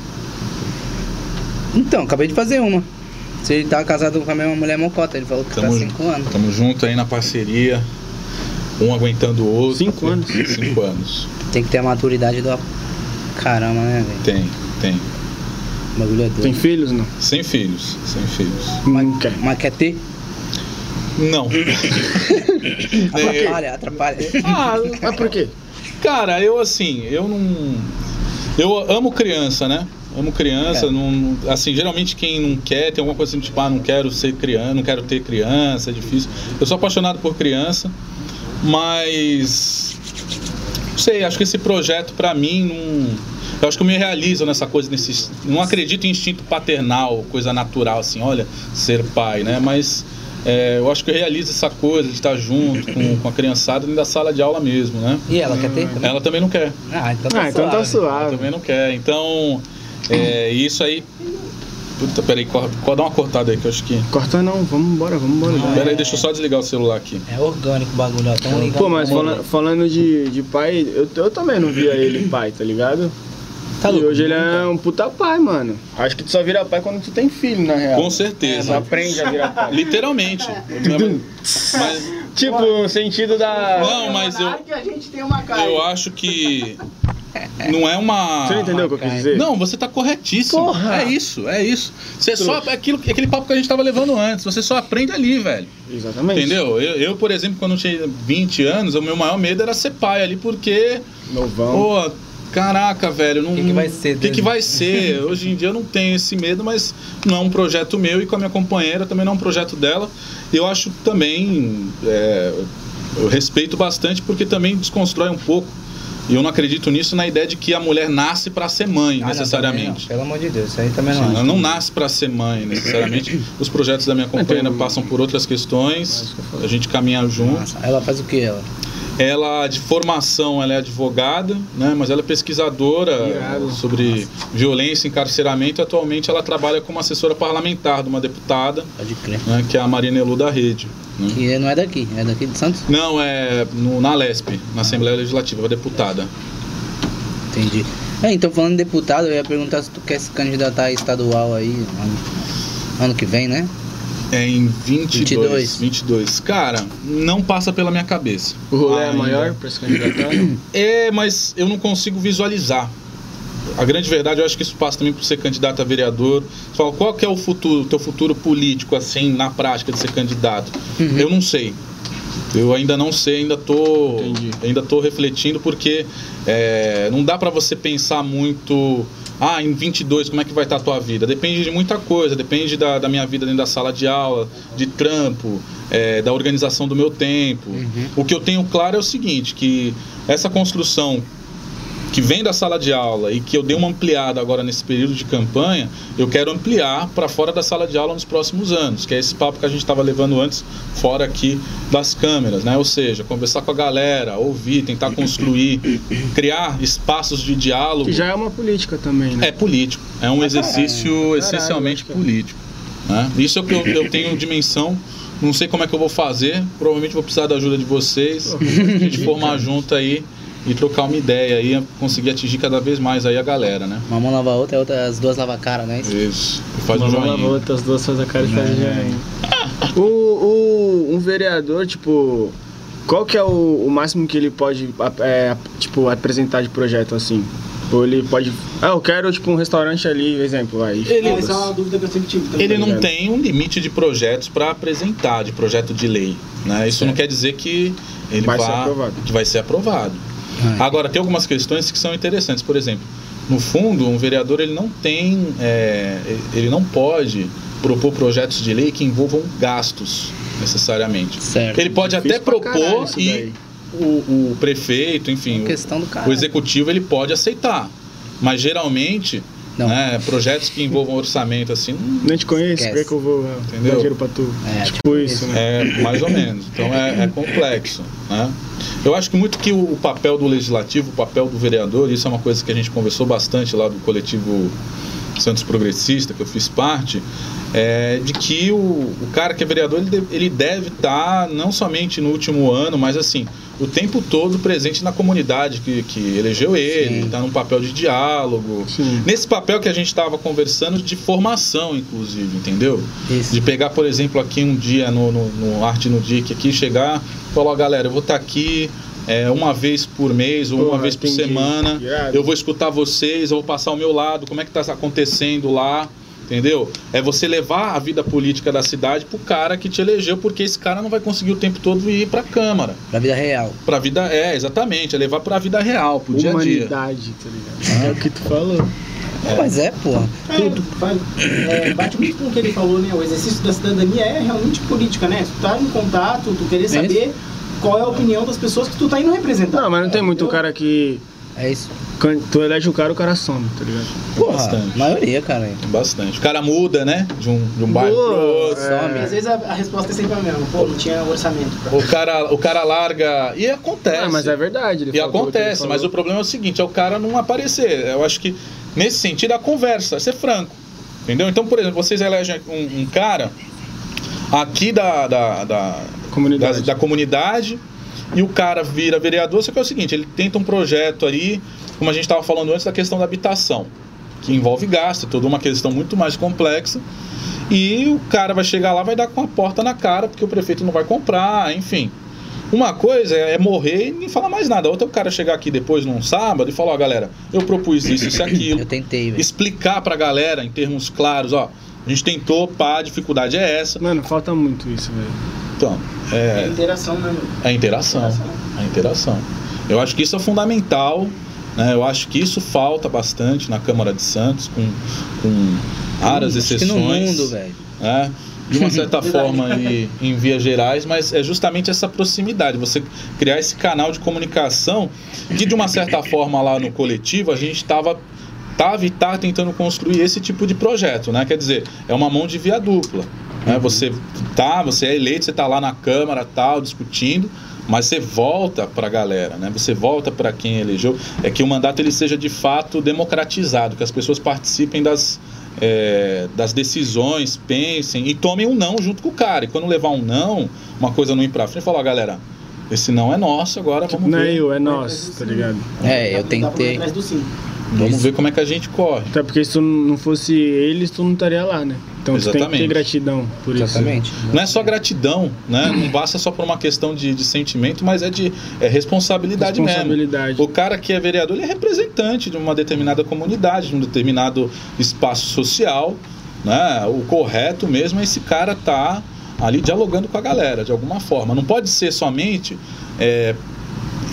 Então, acabei de fazer uma. Se ele tá casado com a mesma mulher mocota, ele falou que Tamo, tá 5 anos. tamo junto aí na parceria. Um aguentando o outro. Cinco anos. Cinco anos. Tem que ter a maturidade do. Caramba, né, velho? Tem, tem. O bagulho é doido. Tem filhos, não? Sem filhos. Sem filhos. Não quer. Mas quer ter? Não. É, Atrapalha, atrapalha. ah, Mas por quê? Cara, eu assim, eu não. Eu amo criança, né? Amo criança, É. não, assim, geralmente quem não quer, tem alguma coisa assim, tipo, ah, não quero ser criança, não quero ter criança, é difícil. Eu sou apaixonado por criança, mas não sei, acho que esse projeto pra mim não. Eu acho que eu me realizo nessa coisa, nesse. Não acredito em instinto paternal, coisa natural, assim, olha, ser pai, né? Mas é, eu acho que eu realizo essa coisa de estar junto com, com a criançada dentro da sala de aula mesmo, né? E ela quer ter? também? Ela também não quer. Ah, então tá Ah, então tá suave. Ela suave. também não quer. Então, é, isso aí. Puta, peraí, cor- dá uma cortada aí que eu acho que. Corta não, vamos embora, vamos embora. Já. Peraí, deixa eu só desligar o celular aqui. É orgânico o bagulho, ó. Tão ligado. Pô, mas fala- falando de, de pai, eu, eu também não via ele pai, tá ligado? Tá e louco. hoje ele é um puta pai, mano. Acho que tu só vira pai quando tu tem filho, na real. Com Tu certeza. aprende a virar pai. Literalmente. Mas, Tipo, o sentido da. não, mas eu, eu acho que. Não é uma. Você não entendeu o que eu quis dizer? Não, você tá corretíssimo. Porra! É isso, é isso. Você só. É aquilo, é aquele papo que a gente tava levando antes. Você só aprende ali, velho. Exatamente. Entendeu? Eu, eu, por exemplo, quando eu tinha 20 anos, o meu maior medo era ser pai ali, porque. Novão. Pô, caraca, velho. Não, Que que vai ser O que, que vai ser? Hoje em dia eu não tenho esse medo, mas não é um projeto meu e com a minha companheira também não é um projeto dela. Eu acho também. é, eu respeito bastante porque também desconstrói um pouco. E eu não acredito nisso na ideia de que a mulher nasce para ser mãe, Ah, necessariamente. não. Pelo amor de Deus, isso aí também não Sim, ela não nasce para ser mãe, necessariamente. Os projetos da minha companheira Então- passam por outras questões, a gente caminha junto. Nossa, ela faz o que ela? Ela, de formação, ela é advogada, né? mas ela é pesquisadora Irado. sobre violência e encarceramento. Atualmente ela trabalha como assessora parlamentar de uma deputada, Pode crer. né? que é a Marina Elu da Rede. né? Que não é daqui, é daqui de Santos? Não, é no, na LESP, na Assembleia Legislativa, a deputada. Entendi. É, então falando de deputado, eu ia perguntar se tu quer se candidatar a estadual aí ano, ano que vem, né? É em 22, 22. 22. Cara, não passa pela minha cabeça. O rolê é maior pra se candidatar? É, mas eu não consigo visualizar. A grande verdade, eu acho que isso passa também por ser candidato a vereador. Você fala, qual que é o futuro, teu futuro político, assim, na prática de ser candidato? Uhum. Eu não sei. Eu ainda não sei, ainda tô, Entendi. ainda tô refletindo, porque é, não dá pra você pensar muito, ah, em 22, como é que vai estar a tua vida? Depende de muita coisa, depende da, da minha vida dentro da sala de aula, de trampo, é, da organização do meu tempo. O que eu tenho claro é o seguinte, que essa construção que vem da sala de aula e que eu dei uma ampliada agora nesse período de campanha, eu quero ampliar para fora da sala de aula nos próximos anos, que é esse papo que a gente estava levando antes, fora aqui das câmeras, né? Ou seja, conversar com a galera, ouvir, tentar construir, criar espaços de diálogo. Que já é uma política também, né? É político, é um exercício caralho, essencialmente é. político. né? Isso é o que eu, eu tenho dimensão. Não sei como é que eu vou fazer. Provavelmente vou precisar da ajuda de vocês. A gente formar junto aí e trocar uma ideia aí, conseguir atingir cada vez mais aí a galera, né? Uma mão lava a outra, a outra, as duas lava a cara, né? Isso. Faz um Uma mão lava a joinha. outra, as duas faz a cara e faz o joinha. O, o, um vereador, tipo, qual que é o, o máximo que ele pode, é, tipo, apresentar de projeto assim? Ou ele pode... Ah, eu quero, tipo, um restaurante ali, exemplo, aí. Ele- Essa é uma dúvida que eu sempre tive. também. Ele não ligado? tem um limite de projetos para apresentar, de projeto de lei. Né? Isso não quer dizer que ele Vai vá- ser aprovado. que vai ser aprovado. Ah, Agora, tem algumas questões que são interessantes. Por exemplo, no fundo, um vereador ele não tem, é, ele não pode propor projetos de lei que envolvam gastos necessariamente. Certo. Ele pode Difícil até propor e o, o prefeito, enfim, o, questão do cara. o executivo ele pode aceitar. Mas geralmente, Não. né, projetos que envolvam orçamento assim, não- Nem te conheço, por que, Esquece. que eu vou Entendeu? dar dinheiro pra tu? É, tipo, tipo isso, né? É, mais ou menos. Então é, é complexo. Né? Eu acho que muito que o, o papel do legislativo, o papel do vereador, isso é uma coisa que a gente conversou bastante lá do coletivo Santos Progressista, que eu fiz parte, é de que o, o cara que é vereador, ele, de- ele deve estar não somente no último ano, mas assim, o tempo todo presente na comunidade que, que elegeu ele, está num papel de diálogo. Sim. Nesse papel que a gente estava conversando de formação, inclusive, entendeu? Isso. De pegar, por exemplo, aqui um dia no, no, no Arte no DIC, aqui, chegar e falar, galera, eu vou estar aqui é, uma vez por mês ou uma Porra, vez por entendi. semana. Irado. Eu vou escutar vocês, eu vou passar ao meu lado, como é que está acontecendo lá. Entendeu? É você levar a vida política da cidade pro cara que te elegeu, porque esse cara não vai conseguir o tempo todo ir pra Câmara. Pra vida real. Pra vida. É, exatamente. É levar pra vida real, pro dia a dia. Humanidade, tá ligado? É o que tu falou. Mas é, porra. É, vai- é, bate muito com o que ele falou, né? O exercício da cidadania é realmente política, né? Tu tá em contato, tu querer saber qual é a opinião das pessoas que tu tá indo representar. Não, mas não tem muito Entendeu? cara que. É isso. quando Tu elege o cara, o cara some, tá ligado? Porra, Bastante. maioria, cara. Bastante. O cara muda, né? De um, de um bairro pro outro. é. Às vezes a, a resposta é sempre a mesma. Pô, não tinha orçamento pra... O cara, o cara larga. E acontece. Ah, mas é verdade. ele E acontece, mas o problema é o seguinte, é o cara não aparecer. Eu acho que nesse sentido a conversa, é ser franco. Entendeu? Então, por exemplo, vocês elegem um, um cara aqui da, da, da, Comunidade. da, da comunidade e o cara vira vereador, só que é o seguinte, ele tenta um projeto ali, como a gente estava falando antes, da questão da habitação, que envolve gasto, é toda uma questão muito mais complexa. E o cara vai chegar lá, vai dar com a porta na cara, porque o prefeito não vai comprar, enfim. Uma coisa é morrer e nem falar mais nada. A outra é o cara chegar aqui depois num sábado e falar, ó, galera, eu propus isso, isso e aquilo. Eu tentei, velho. Explicar pra galera em termos claros, ó, a gente tentou, pá, a dificuldade é essa. Mano, falta muito isso, velho. Então, É é, interação, né? meu? a interação. A interação. Eu acho que isso é fundamental. Né? Eu acho que isso falta bastante na Câmara de Santos, com, com raras Acho que exceções. no mundo, velho. né? De uma certa forma e, em vias gerais, mas é justamente essa proximidade, você criar esse canal de comunicação que de uma certa forma lá no coletivo a gente estava tava e tá tentando construir esse tipo de projeto, né? Quer dizer, é uma mão de via dupla, né? Você tá, você é eleito, você tá lá na câmara, tal, discutindo, mas você volta para a galera, né? Você volta para quem elegeu, é que o mandato ele seja de fato democratizado, que as pessoas participem das é, das decisões, pensem e tomem um não junto com o cara. E quando levar um não, uma coisa não ir pra frente, falar, ó, galera, esse não é nosso, agora vamos Não é ver. eu, é nós, tá ligado? É, eu tentei. Vamos ver como é que a gente corre. Até porque se tu não fosse eles, tu não estaria lá, né? Então tu tem que Exatamente. ter gratidão por isso. Exatamente. Não é só gratidão, né? Não basta só por uma questão de, de sentimento, mas é de é responsabilidade, Responsabilidade. mesmo. O cara que é vereador, ele é representante de uma determinada comunidade, de um determinado espaço social, né? O correto mesmo é esse cara tá ali dialogando com a galera, de alguma forma. Não pode ser somente é,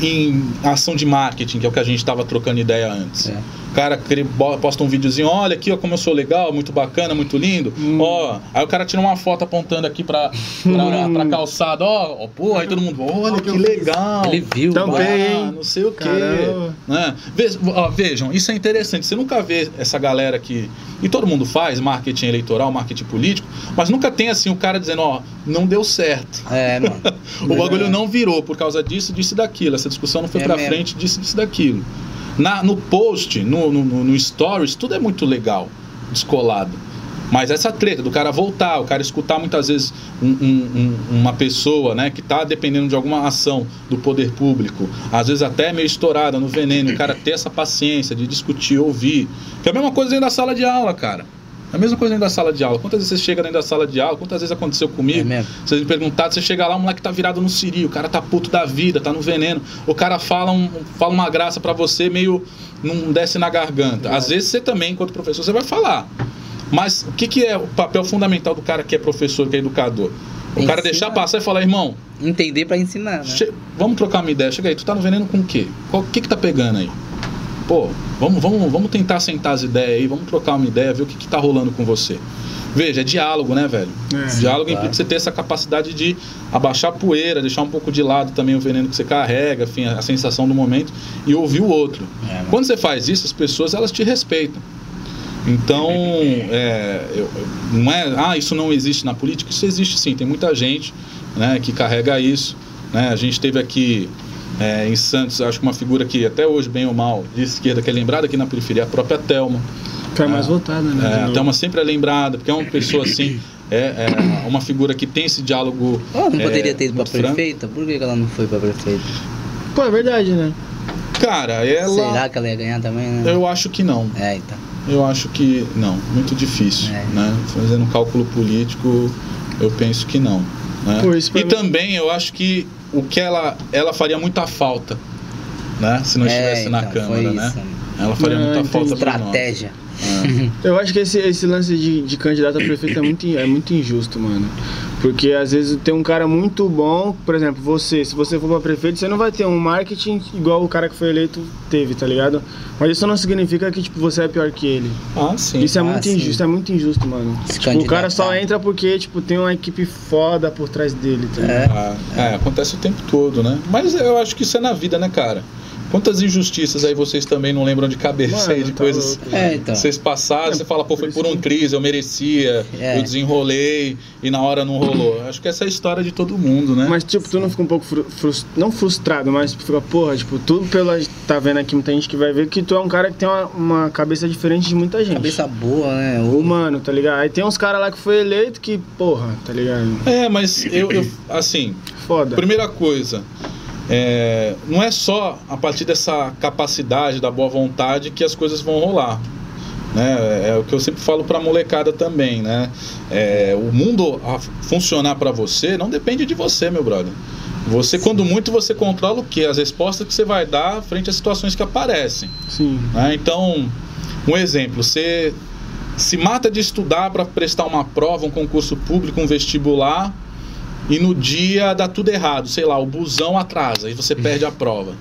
em ação de marketing, que é o que a gente estava trocando ideia antes. É. O cara posta um videozinho, olha aqui ó, como eu sou legal, muito bacana, muito lindo. Hum. Ó, aí o cara tira uma foto apontando aqui pra, pra, pra calçada, ó, ó, pô, aí todo mundo, olha que legal. Ele viu, Tampei, mano. Ah, não sei o quê. Né? Ve- ó, vejam, isso é interessante. Você nunca vê essa galera que. E todo mundo faz marketing eleitoral, marketing político, mas nunca tem assim o cara dizendo, ó, não deu certo. É, mano. O bagulho não virou por causa disso, disso e daquilo. Essa discussão não foi É pra mesmo. frente, disso, disso e daquilo. Na, no post, no, no, no- stories, tudo é muito legal, descolado. Mas essa treta do cara voltar, o cara escutar muitas vezes um- um- um- uma pessoa né, que está dependendo de alguma ação do poder público, às vezes até meio estourada no veneno, o cara ter essa paciência de discutir, ouvir. Que é a mesma coisa dentro da sala de aula, cara. É a mesma coisa dentro da sala de aula. Quantas vezes você chega dentro da sala de aula? Quantas vezes aconteceu comigo? É. Vocês me perguntaram, você chega lá, o moleque tá virado no siri, o cara tá puto da vida, tá no veneno. O cara fala, um- fala uma graça pra você, meio não desce na garganta. Às vezes você também, enquanto professor, você vai falar. Mas o que, que é o papel fundamental do cara que é professor, que é educador? O cara deixar passar e falar, irmão, Entender pra ensinar, né? vamos trocar uma ideia. Chega aí, tu tá no veneno com o quê? O que que tá pegando aí? Pô, vamos, vamos, vamos tentar sentar as ideias aí, vamos trocar uma ideia, ver o que, que tá rolando com você. Veja, é diálogo, né, velho? É. diálogo claro. implica você ter essa capacidade de abaixar a poeira, deixar um pouco de lado também o veneno que você carrega, enfim, a sensação do momento e ouvir o outro. É. Quando você faz isso, as pessoas elas te respeitam. Então, é, eu- não é, ah, isso não existe na política, isso existe sim, tem muita gente né, que carrega isso. Né? A gente teve aqui é, em Santos, acho que uma figura que até hoje, bem ou mal, de esquerda, que é lembrada aqui na periferia, a própria Thelma. Foi mais votada, né? É, a. Thelma sempre é lembrada, porque é uma pessoa assim, é, é uma figura que tem esse diálogo. Ela não é, poderia ter ido franco. prefeita? Por que que ela não foi pra prefeita? Pô, é verdade, né? Cara, ela. Será que ela ia ganhar também, né? Eu acho que não. É, então. Eu acho que não, muito difícil, É. né? Fazendo um cálculo político, eu penso que não. Né? Pô, E mim- também eu acho que o que ela, ela faria muita falta, né? Se não estivesse é, na então, Câmara, né? isso. Ela faria muita entendi. falta pra nós. Estratégia. Eu acho que esse, esse lance de, de candidato a prefeito é muito, é muito injusto, mano. Porque às vezes tem um cara muito bom, por exemplo, você, se você for pra prefeito, você não vai ter um marketing igual o cara que foi eleito teve, tá ligado? Mas isso não significa que, tipo, você é pior que ele. Ah, sim. Isso é Ah, muito sim. injusto, é muito injusto, mano. Tipo, o cara só entra porque, tipo, tem uma equipe foda por trás dele, tá ligado? Ah, é, acontece o tempo todo, né? Mas eu acho que isso é na vida, né, cara? Quantas injustiças aí vocês também não lembram de cabeça Mano, aí de tá coisas louco. É, então. Vocês passaram, você fala, pô, foi por um triz, eu merecia, É. eu desenrolei e na hora não rolou. Acho que essa é a história de todo mundo, né? Mas, tipo, tu não fica um pouco fru frus- não frustrado, mas fica, porra, tipo, tudo pela. Tá vendo aqui muita gente que vai ver que tu é um cara que tem uma, uma cabeça diferente de muita gente. Cabeça boa, né? Humano, tá ligado? Aí tem uns caras lá que foi eleito que, porra, tá ligado? É, mas eu, eu assim, Foda. primeira coisa, é, não é só a partir dessa capacidade, da boa vontade que as coisas vão rolar. Né? É o que eu sempre falo pra molecada também, né? É, o mundo a funcionar pra você não depende de você, meu brother. Você, quando muito, você controla o quê? As respostas que você vai dar frente às situações que aparecem. Sim. né? Então, um exemplo, você se mata de estudar para prestar uma prova, um concurso público, um vestibular, e no dia dá tudo errado, sei lá, o busão atrasa e você perde a prova.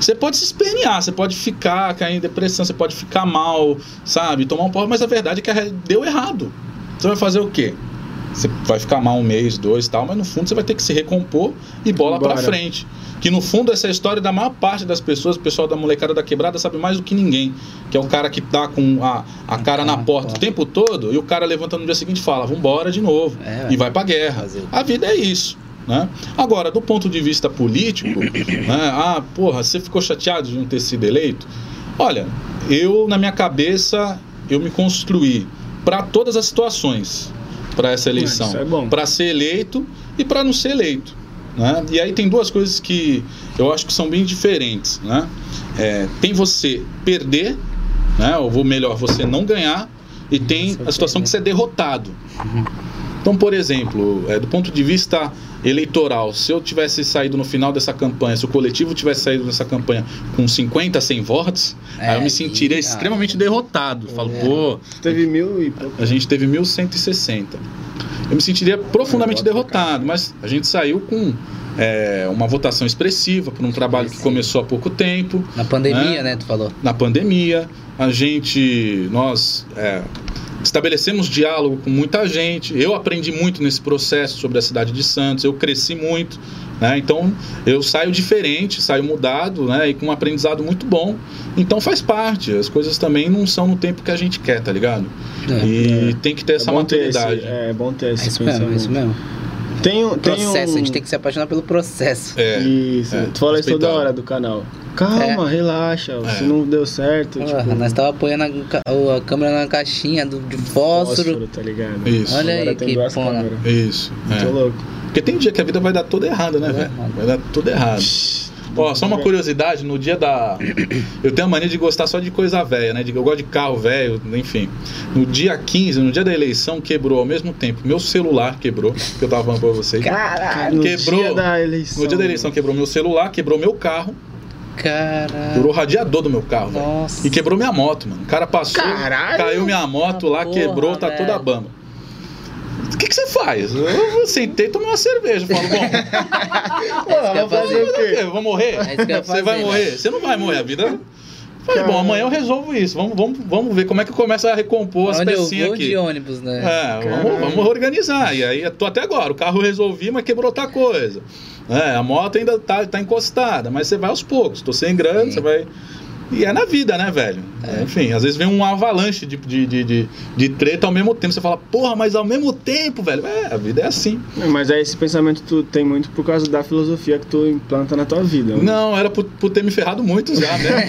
Você pode se espernear, você pode ficar, cair em depressão, você pode ficar mal, sabe? Tomar um porra, mas a verdade é que deu errado. Você vai fazer o quê? Você vai ficar mal um mês, dois e tal, mas no fundo você vai ter que se recompor e bola pra Bora. frente. Que no fundo essa é a história da maior parte das pessoas, o pessoal da molecada da quebrada sabe mais do que ninguém. Que é o cara que tá com a, a cara na porta o tempo todo e o cara levanta no dia seguinte e fala: vambora de novo. É, e vai pra guerra. Fazer? A vida é isso. Né? Agora, do ponto de vista político, né? ah, porra, você ficou chateado de não ter sido eleito? Olha, eu, na minha cabeça, eu me construí para todas as situações para essa eleição. é bom. Para ser eleito e para não ser eleito. Né? E aí tem duas coisas que eu acho que são bem diferentes. Né? É, tem você perder, né? ou melhor, você não ganhar, e tem a situação que você é derrotado. Então, por exemplo, é, do ponto de vista eleitoral, se eu tivesse saído no final dessa campanha, se o coletivo tivesse saído nessa campanha com 50, 100 votos, É, aí eu me sentiria e- extremamente derrotado. Falo, É. pô, Teve mil e pouco. a gente teve 1160. Eu me sentiria profundamente É, derrotado, mas a gente saiu com é, uma votação expressiva por um trabalho que começou há pouco tempo Na pandemia, É. né? Tu falou. na pandemia. A gente, nós é, estabelecemos diálogo com muita gente. Eu aprendi muito nesse processo sobre a cidade de Santos. Eu cresci muito, né? Então eu saio diferente, saio mudado, né? E com um aprendizado muito bom. Então faz parte. As coisas também não são no tempo que a gente quer, tá ligado? É. E tem que ter essa é bom ter esse, maturidade. é bom ter É esse isso mesmo, é isso mesmo. Tem, um- tem Processo, um... a gente tem que se apaixonar pelo processo. É. Isso, É, tu fala isso toda hora do canal. Calma, relaxa. Se É. não deu certo, Porra, tipo, nós tava apoiando a, a câmera na caixinha do, de fósforo. tá ligado? Isso. Olha Agora aí tem que duas pona. câmeras. Isso. é. Tô louco. Porque tem dia que a vida vai dar toda errada, né, velho? Vai dar tudo errado. Ó, só uma curiosidade, no dia da. Eu tenho a mania de gostar só de coisa velha, né? Eu gosto de carro velho, enfim. No dia 15, no dia da eleição, quebrou ao mesmo tempo. Meu celular quebrou, que eu tava falando pra vocês. Caralho, no Quebrou. dia da eleição. No dia da eleição quebrou meu celular, quebrou meu carro, Caralho. quebrou o radiador do meu carro, velho. Nossa. E quebrou minha moto, mano. O cara passou, Caralho! caiu minha moto lá, Porra, quebrou, tá velho. toda a bamba. O que, que você faz? Eu sentei e tomei uma cerveja. Falo, bom, É eu ia fazer fazer. o quê? eu vou morrer? É Você vai morrer? velho. Você não vai morrer, a vida. Falei, bom, amanhã eu resolvo isso. Vamos, vamos, vamos ver como é que eu começo a recompor as Onde eu pecinhas vou aqui. de ônibus, né? É, vamos, vamos organizar. E aí, eu tô até agora. O carro eu resolvi, mas quebrou outra coisa. É, a moto ainda tá, tá encostada, mas você vai aos poucos. Tô sem grana, Sim. você vai. E é na vida, né, velho? Enfim, às vezes vem um avalanche de, de, de, de, de treta ao mesmo tempo. Você fala, porra, mas ao mesmo tempo, velho. É, a vida é assim. Mas aí esse pensamento tu tem muito por causa da filosofia que tu implanta na tua vida. né? Não, era por, por ter me ferrado muito já, né?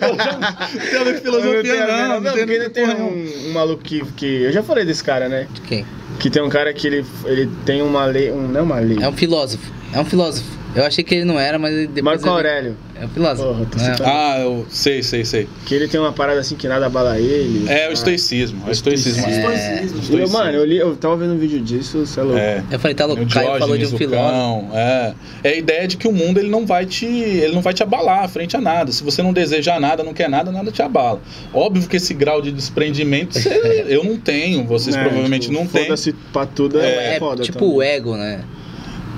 não tem filosofia, não. Não, Não, tem, tem porra, não. um, um maluco que, que. Eu já falei desse cara, né? De quem? Que tem um cara que ele, ele tem uma lei. Um, não é uma lei. É um filósofo. É um filósofo. Eu achei que ele não era, mas ele- depois. Marco ele- Aurélio. É um filósofo. Porra, tô É. Ah, eu sei, sei, sei. Que ele tem uma parada assim que nada abala ele. É o Ah. estoicismo. É o estoicismo. É. Estoicismo. Eu, mano, eu, li, eu tava vendo um vídeo disso, você é louco. É. Eu falei, tá louco, O o Caio falou de um o filósofo. cão, é. é a ideia de que o mundo ele não vai te ele não vai te abalar frente a nada. Se você não desejar nada, não quer nada, nada te abala. Óbvio que esse grau de desprendimento você- eu não tenho, vocês É, provavelmente tipo, não têm. Foda-se pra tudo é, É, foda. tipo também. o ego, né?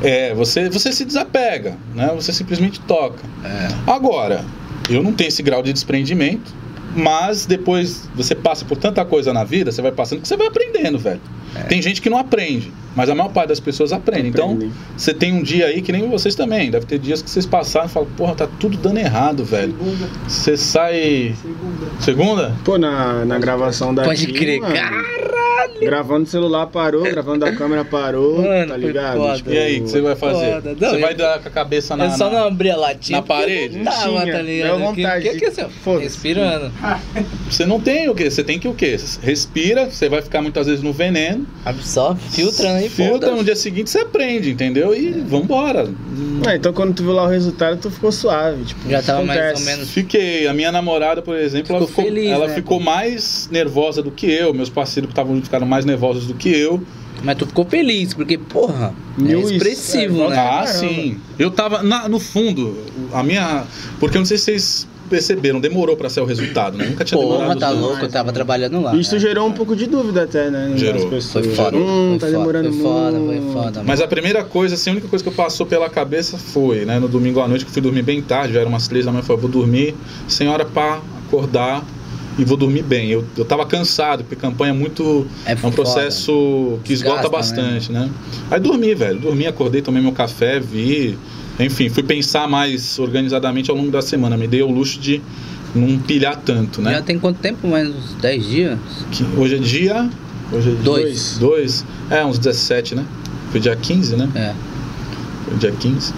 É, você, você se desapega, né? Você simplesmente toca. É. Agora, eu não tenho esse grau de desprendimento, mas depois você passa por tanta coisa na vida, você vai passando que você vai aprendendo, velho. Tem gente que não aprende, mas a maior parte das pessoas aprende. Então, você tem um dia aí que nem vocês também, deve ter dias que vocês passaram e falam, porra, tá tudo dando errado, velho. Segunda. Você sai. Segunda. Segunda? Pô, na, na gravação daqui. Pode crer, mano, caralho. Gravando o celular parou, gravando da câmera parou, Mano, tá ligado? foda. Tipo, E aí, o que você vai fazer? Foda. Não, você eu- vai dar com a cabeça na. eu só na- não abri a latinha. na parede? Não tava, tá ligado? deu vontade Que, que, que é seu? Respirando. Você não tem o quê? Você tem que o quê? Respira, você vai ficar muitas vezes no veneno. Absorve, filtrando aí, Filtra, no dia seguinte você aprende, entendeu? E vambora. Ah, então quando tu viu lá o resultado, tu ficou suave. Tipo, Já tava mais acontece. ou menos. Fiquei, a minha namorada, por exemplo, ela Ficou ficou, feliz, ela né? ficou mais nervosa do que eu. Meus parceiros que estavam junto ficaram mais nervosos do que eu. Mas tu ficou feliz, porque, porra, é isso, expressivo, é, né? Ah, caramba. sim. Eu tava na- no fundo, a minha. Porque eu não sei se vocês perceberam, demorou pra sair o resultado, né? Nunca tinha Porra, demorado tá louco, eu tava trabalhando lá. Isso né? gerou um pouco de dúvida até, né? Gerou. pessoas. Foi foda. Hum, foi tá foda, demorando foi foda, muito. foi foda. Mas a primeira coisa, assim, a única coisa que eu passou pela cabeça foi, né, no domingo à noite, que eu fui dormir bem tarde, já era umas três da manhã, eu falei, vou dormir sem hora pra acordar e vou dormir bem. Eu, eu tava cansado, porque campanha é muito. É É um foda. processo que esgota Desgasta, bastante, né? Aí dormi, velho. Dormi, acordei, tomei meu café, vi. Enfim, fui pensar mais organizadamente ao longo da semana. Me dei o luxo de não pilhar tanto, Já né? tem quanto tempo? Mais uns 10 dias? Que hoje é dia. Hoje é dia Dois. Dois. É, uns 17, né? Foi dia 15, né? É. Foi dia 15.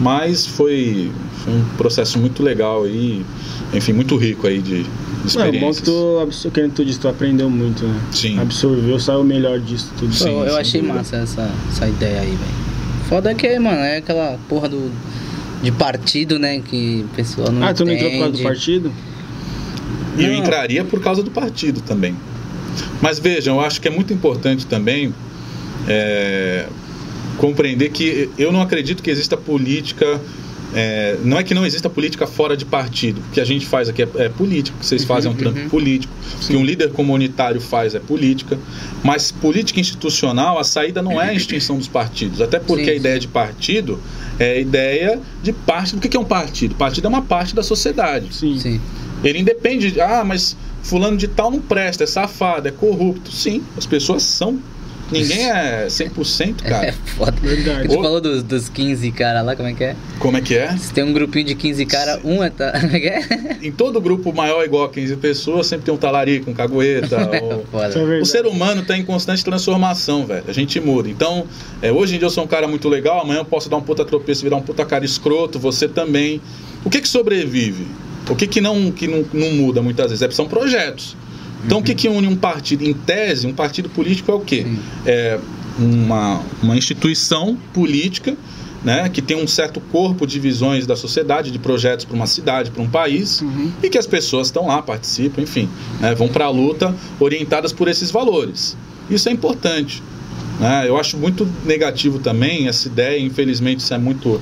Mas foi, foi um processo muito legal aí, enfim, muito rico aí de, de Não, é bom experiências. que tu, absor- que tu disse, tu aprendeu muito, né? Sim. Absorveu, saiu o melhor disso tudo. Sim, eu sem achei dúvida. massa essa, essa ideia aí, velho. Foda é que, mano, é aquela porra do. De partido, né? Que o pessoal não Ah, tu não entrou por causa do entende. partido? E eu entraria por causa do partido também. Mas vejam, eu acho que é muito importante também é, compreender que eu não acredito que exista política. é, não é que não exista política fora de partido. O que a gente faz aqui é, é política, o que vocês fazem é um trampo uhum. político, o que um líder comunitário faz é política. Mas política institucional, a saída não é a extinção dos partidos. Até porque Sim, a ideia de partido é a ideia de parte. O que é um partido? Partido é uma parte da sociedade. Sim. Sim. Ele independe de, ah, mas fulano de tal não presta, é safado, é corrupto. Sim, as pessoas são. Ninguém é 100%, É cara. foda. Verdade. Tu Ô. falou dos, dos 15 caras lá, como é que é? Como é que é? Se tem um grupinho de 15 caras, um é. Tá... Como é que é? Em todo grupo maior igual a 15 pessoas, sempre tem um talarico, um cagueta. ou- é Foda. verdade. O ser humano está em constante transformação, velho. A gente muda. Então, é, hoje em dia eu sou um cara muito legal, amanhã eu posso dar um puta tropeço, virar um puta cara escroto, você também. O que que sobrevive? O que que não, que não, não muda muitas vezes? É, são projetos. Então, o que que une um partido? Em tese, um partido político é o quê? Sim. É uma, uma instituição política né, que tem um certo corpo de visões da sociedade, de projetos para uma cidade, para um país, e que as pessoas estão lá, participam, enfim, né, vão para a luta orientadas por esses valores. Isso é importante. né? Eu acho muito negativo também essa ideia, infelizmente isso é muito.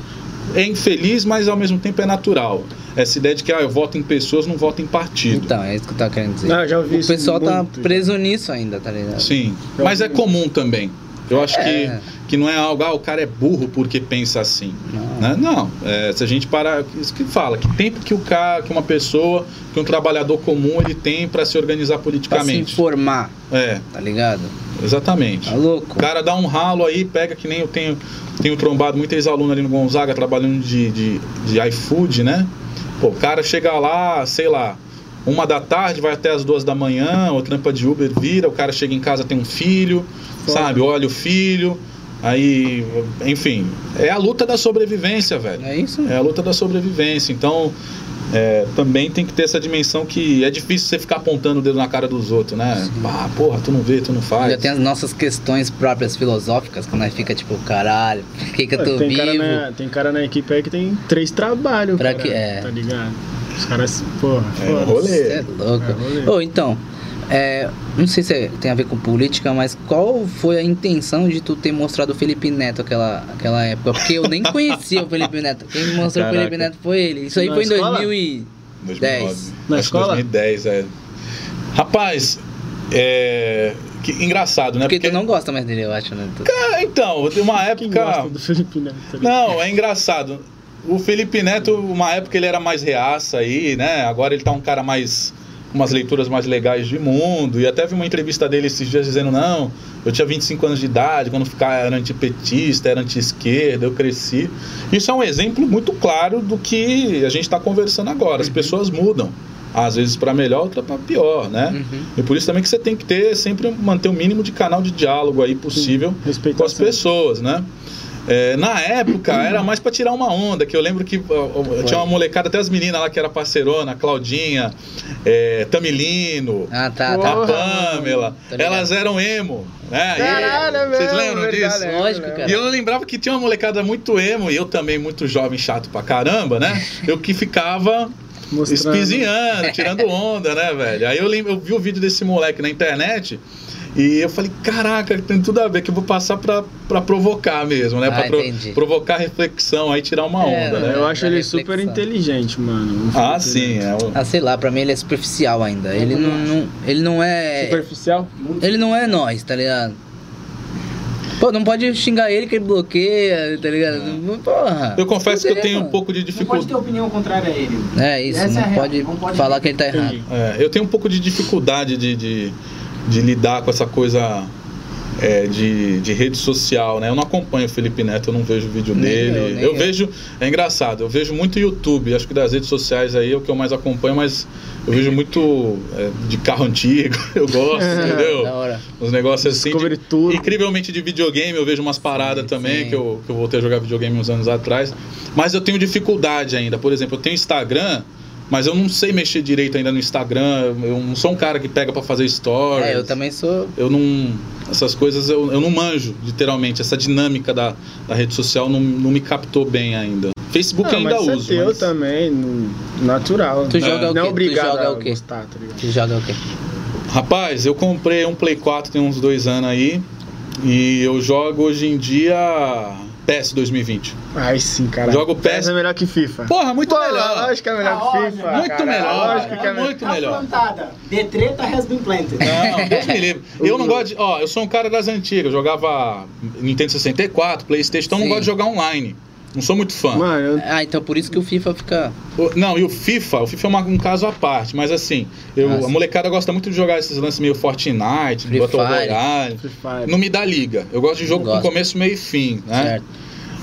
É infeliz, mas ao mesmo tempo é natural. Essa ideia de que ah, eu voto em pessoas, não voto em partido. Então, é isso que eu tava querendo dizer. Eu já ouvi o isso pessoal tá muito, já. preso nisso ainda, tá ligado? Sim, Eu mas é comum também. Eu acho É. que, que não é algo, ah, o cara é burro porque pensa assim. Não. Né? Não, é, se a gente parar, isso que fala, que tempo que o cara, que uma pessoa, que um trabalhador comum ele tem para se organizar Pra se politicamente. informar, É, tá ligado? exatamente. Tá louco? O cara dá um ralo aí, pega que nem eu tenho, tenho trombado muitos ex-alunos ali no Gonzaga trabalhando de, de, de iFood, né? Pô, o cara chega lá, sei lá, uma da tarde, vai até as duas da manhã, ou trampa de Uber, vira, o cara chega em casa, tem um filho, Foda. sabe? Olha o filho, aí, enfim, é a luta da sobrevivência, velho. É isso? É a luta da sobrevivência. Então, é, também tem que ter essa dimensão que é difícil você ficar apontando o dedo na cara dos outros, né? Ah, porra, tu não vê, tu não faz. Já tem as nossas questões próprias filosóficas, que nós fica tipo, caralho, por que, que eu tô tem, vivo? cara na, tem cara na equipe aí que tem três trabalhos, Pra cara, que- é. tá ligado? Os caras, porra, É, rolê. É louco. É, rolê. Ô, então, é, não sei se tem a ver com política, mas qual foi a intenção de tu ter mostrado o Felipe Neto aquela, aquela época? Porque eu nem conhecia o Felipe Neto. Quem me mostrou Caraca. o Felipe Neto foi ele. Isso aí Na foi em escola? 2000 e... 2009. Na Acho escola? 2010, é. Rapaz, é. Que engraçado, né? Porque tu não gosta mais dele, eu acho, né? Tu- É, Então, tem uma Quem época. gosta do Felipe Neto? Não, é engraçado. O Felipe Neto, uma época ele era mais reaça aí, né? Agora ele tá um cara mais. umas leituras mais legais de mundo. E até vi uma entrevista dele esses dias dizendo: não, eu tinha 25 anos de idade, quando ficar era antipetista, era anti-esquerda, eu cresci. Isso é um exemplo muito claro do que a gente está conversando agora. As pessoas mudam. Às vezes para melhor, outra para pior, né? Uhum. E por isso também que você tem que ter sempre manter o mínimo de canal de diálogo aí possível com as pessoas, né? É, na época era mais pra tirar uma onda, que eu lembro que ó, tinha uma molecada, até as meninas lá que era parceirona, Claudinha, é, Tamilino, Ah, tá, a tá. Porra, Pamela, elas eram emo, né? E- Caralho, é Vocês lembram verdade, disso? é, Lógico, cara. E eu lembrava que tinha uma molecada muito emo, e eu também muito jovem, chato pra caramba, né? Eu que ficava Mostrando. espizinhando, tirando onda, né, velho? Aí eu, lembro, eu vi o vídeo desse moleque na internet e eu falei, caraca, tem tudo a ver, que eu vou passar pra, pra provocar mesmo, né? Ah, pra pro- provocar reflexão, aí tirar uma É, onda, né? Eu acho ele reflexão. super inteligente, mano. Ah, sim, é o... Ah, sei lá, pra mim ele é superficial ainda. Ele não, não- ele não é. Superficial? Ele não é nós, tá ligado? Pô, não pode xingar ele que ele bloqueia, tá ligado? Porra. Eu confesso que eu tenho um pouco de Não pode ter dificuldade. opinião contrária a ele. É isso, Essa não, é pode não pode- falar que ele tá errado. É, eu tenho um pouco de dificuldade de, de, de lidar com essa coisa é, de, de rede social, né? Eu não acompanho o Felipe Neto, eu não vejo o vídeo Nem dele. eu, Eu, eu. vejo, é engraçado, eu vejo muito YouTube, acho que das redes sociais aí é o que eu mais acompanho, mas eu vejo muito é, de carro antigo, eu gosto, entendeu? Da hora. Uns negócios assim. De, Tour. incrivelmente de videogame, eu vejo umas paradas Sim, também, sim. que eu, que eu voltei a jogar videogame uns anos atrás. Mas eu tenho dificuldade ainda. Por exemplo, eu tenho Instagram, mas eu não sei mexer direito ainda no Instagram. Eu não sou um cara que pega pra fazer stories. É, eu também sou. Eu não. Essas coisas eu, eu não manjo, literalmente. Essa dinâmica da, da rede social não, não me captou bem ainda. Facebook Não, ainda mas é uso. teu mas- também, natural. Tu joga o Não é quê? Tu obrigado joga a o quê? gostar, tá ligado? Tu joga o quê? Rapaz, eu comprei um Play 4 tem uns dois anos aí. E eu jogo hoje em dia PES 2020. Ai sim, cara. Jogo PES. é melhor que FIFA. Porra, muito Pô, melhor. Lógico que é melhor que óbvio. FIFA. Muito cara. melhor, Lógico que é melhor. muito Tá melhor. plantada. The treta has been planted. Não, Deus me livre. Eu não gosto de. Ó, eu sou um cara das antigas. Eu jogava Nintendo 64, PlayStation, então eu não Sim. gosto de jogar online. Não sou muito fã. Mano, eu- Ah, então por isso que o FIFA fica. O- Não, e o FIFA, o FIFA é uma- um caso à parte, mas assim, eu, Ah, a molecada gosta muito de jogar esses lances meio Fortnite, Free Battle. Royale. Não me dá liga. Eu gosto de jogo Gosto. com começo, meio e fim, né? Certo.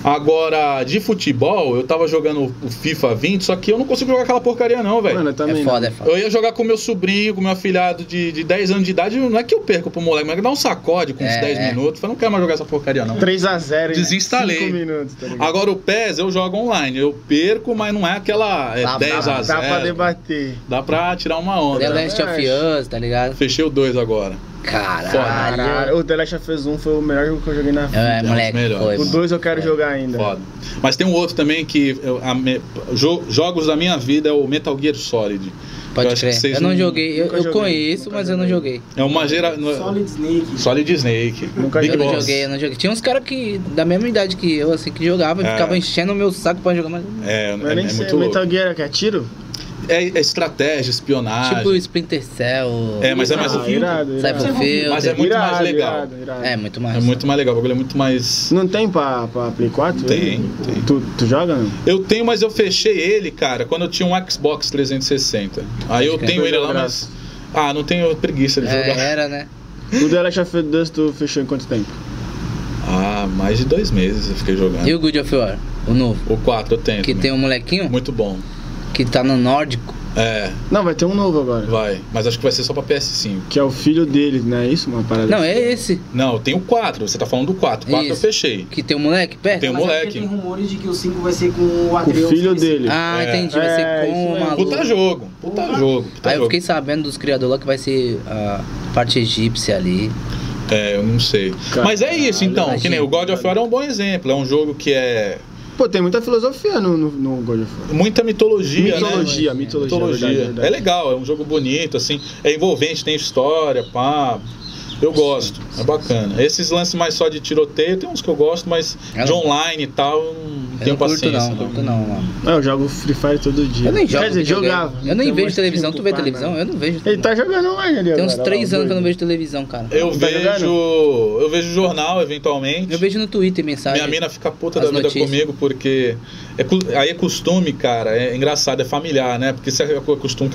Agora, de futebol, eu tava jogando o FIFA 20, só que eu não consigo jogar aquela porcaria não, velho. Mano, eu também É foda, é não. foda. Eu ia jogar com meu sobrinho, com meu afilhado de, de 10 anos de idade, não é que eu perco pro moleque, mas é que dá um sacode com uns É. 10 minutos. Eu falei, não quero mais jogar essa porcaria não. 3x0 Desinstalei. 5 minutos, tá ligado? Agora o PES eu jogo online, eu perco, mas não é aquela é Dá- 10 dá- a Dá 0. pra debater. Dá pra tirar uma onda. The? Last of Us, tá ligado? Fechei o 2 agora. Caralho. Caralho, o The Last of Us 1 foi o melhor jogo que eu joguei na vida. É, moleque, melhores. foi. O mano. 2 eu quero Foi. jogar ainda. Foda. Mas tem um outro também que eu- a me- jo- jogos da minha vida é o Metal Gear Solid. Eu Pode acho que crer. vocês Eu não não- joguei, eu, eu joguei, conheço, mas eu não joguei. É uma gera Solid Snake. Solid Snake. Nunca Big Eu não joguei, eu não joguei. Tinha uns caras que, da mesma idade que eu, assim, que jogavam, É. e ficavam enchendo o meu saco pra jogar, mas. É, Mas é, nem é sei. Metal Gear que é tiro? É, é estratégia, espionagem. Tipo Splinter Cell. É, mas é mais ah, irado, irado. Mas é muito mais Irado, legal. irado, irado. É, muito mais. É muito mais legal, o bagulho é muito mais. Não tem pra, pra Play 4? Tem, tem. Tu, tu joga não? Eu tenho, mas eu fechei ele, cara, quando eu tinha um Xbox 360. Aí eu que tenho ele lá, a mas. Ah, não tenho preguiça de É, jogar. era, né? O The Last of Us tu fechou em quanto tempo? Ah, mais de dois meses eu fiquei jogando. E o Good of War, o novo. O 4 eu tenho. Que também. tem um molequinho Muito bom. Que tá no nórdico. É, Não, vai ter um novo agora. vai. Mas acho que vai ser só pra PS5. Que é o filho dele, não é isso? Uma parada Não, assim? é esse. Não, tem o 4. Você tá falando do 4. O 4 eu Isso. fechei. Que tem um moleque perto. Tem um Mas é porque moleque. Tem rumores de que o 5 vai ser com o Com Atreus. o filho dele. Ah, É. entendi. Vai É, ser isso com o mesmo. maluco. Puta jogo. Puta jogo. Puta Aí eu jogo. fiquei sabendo dos criadores lá que vai ser a parte egípcia ali. É, eu não sei. Caralho, Mas é isso, então. imagina. Que nem o God of War é um bom exemplo. É um jogo que é Pô, tem muita filosofia no, no, no God of War. muita mitologia, Mitologia, né? mitologia, Mitologia. verdade, verdade. É legal, é um jogo bonito, assim. É envolvente, tem história, pá. Eu gosto, é bacana. Esses lances mais só de tiroteio, tem uns que eu gosto, mas É, de não. online e tal, eu não Eu tenho não curto paciência. não, curto não, mano. Ah, eu jogo Free Fire todo dia. Eu nem jogo. Quer dizer, jogava. Eu nem Não vejo televisão. Tu vê televisão? Eu não vejo. Ele tá jogando online ali Tem uns agora, três anos que eu não vejo televisão, cara. Eu Tá vejo. Eu vejo jornal, eventualmente. Eu vejo no Twitter mensagem. Minha mina fica puta da vida notícias. comigo porque é, aí é costume, cara, é engraçado, é familiar, né? Porque se é costume,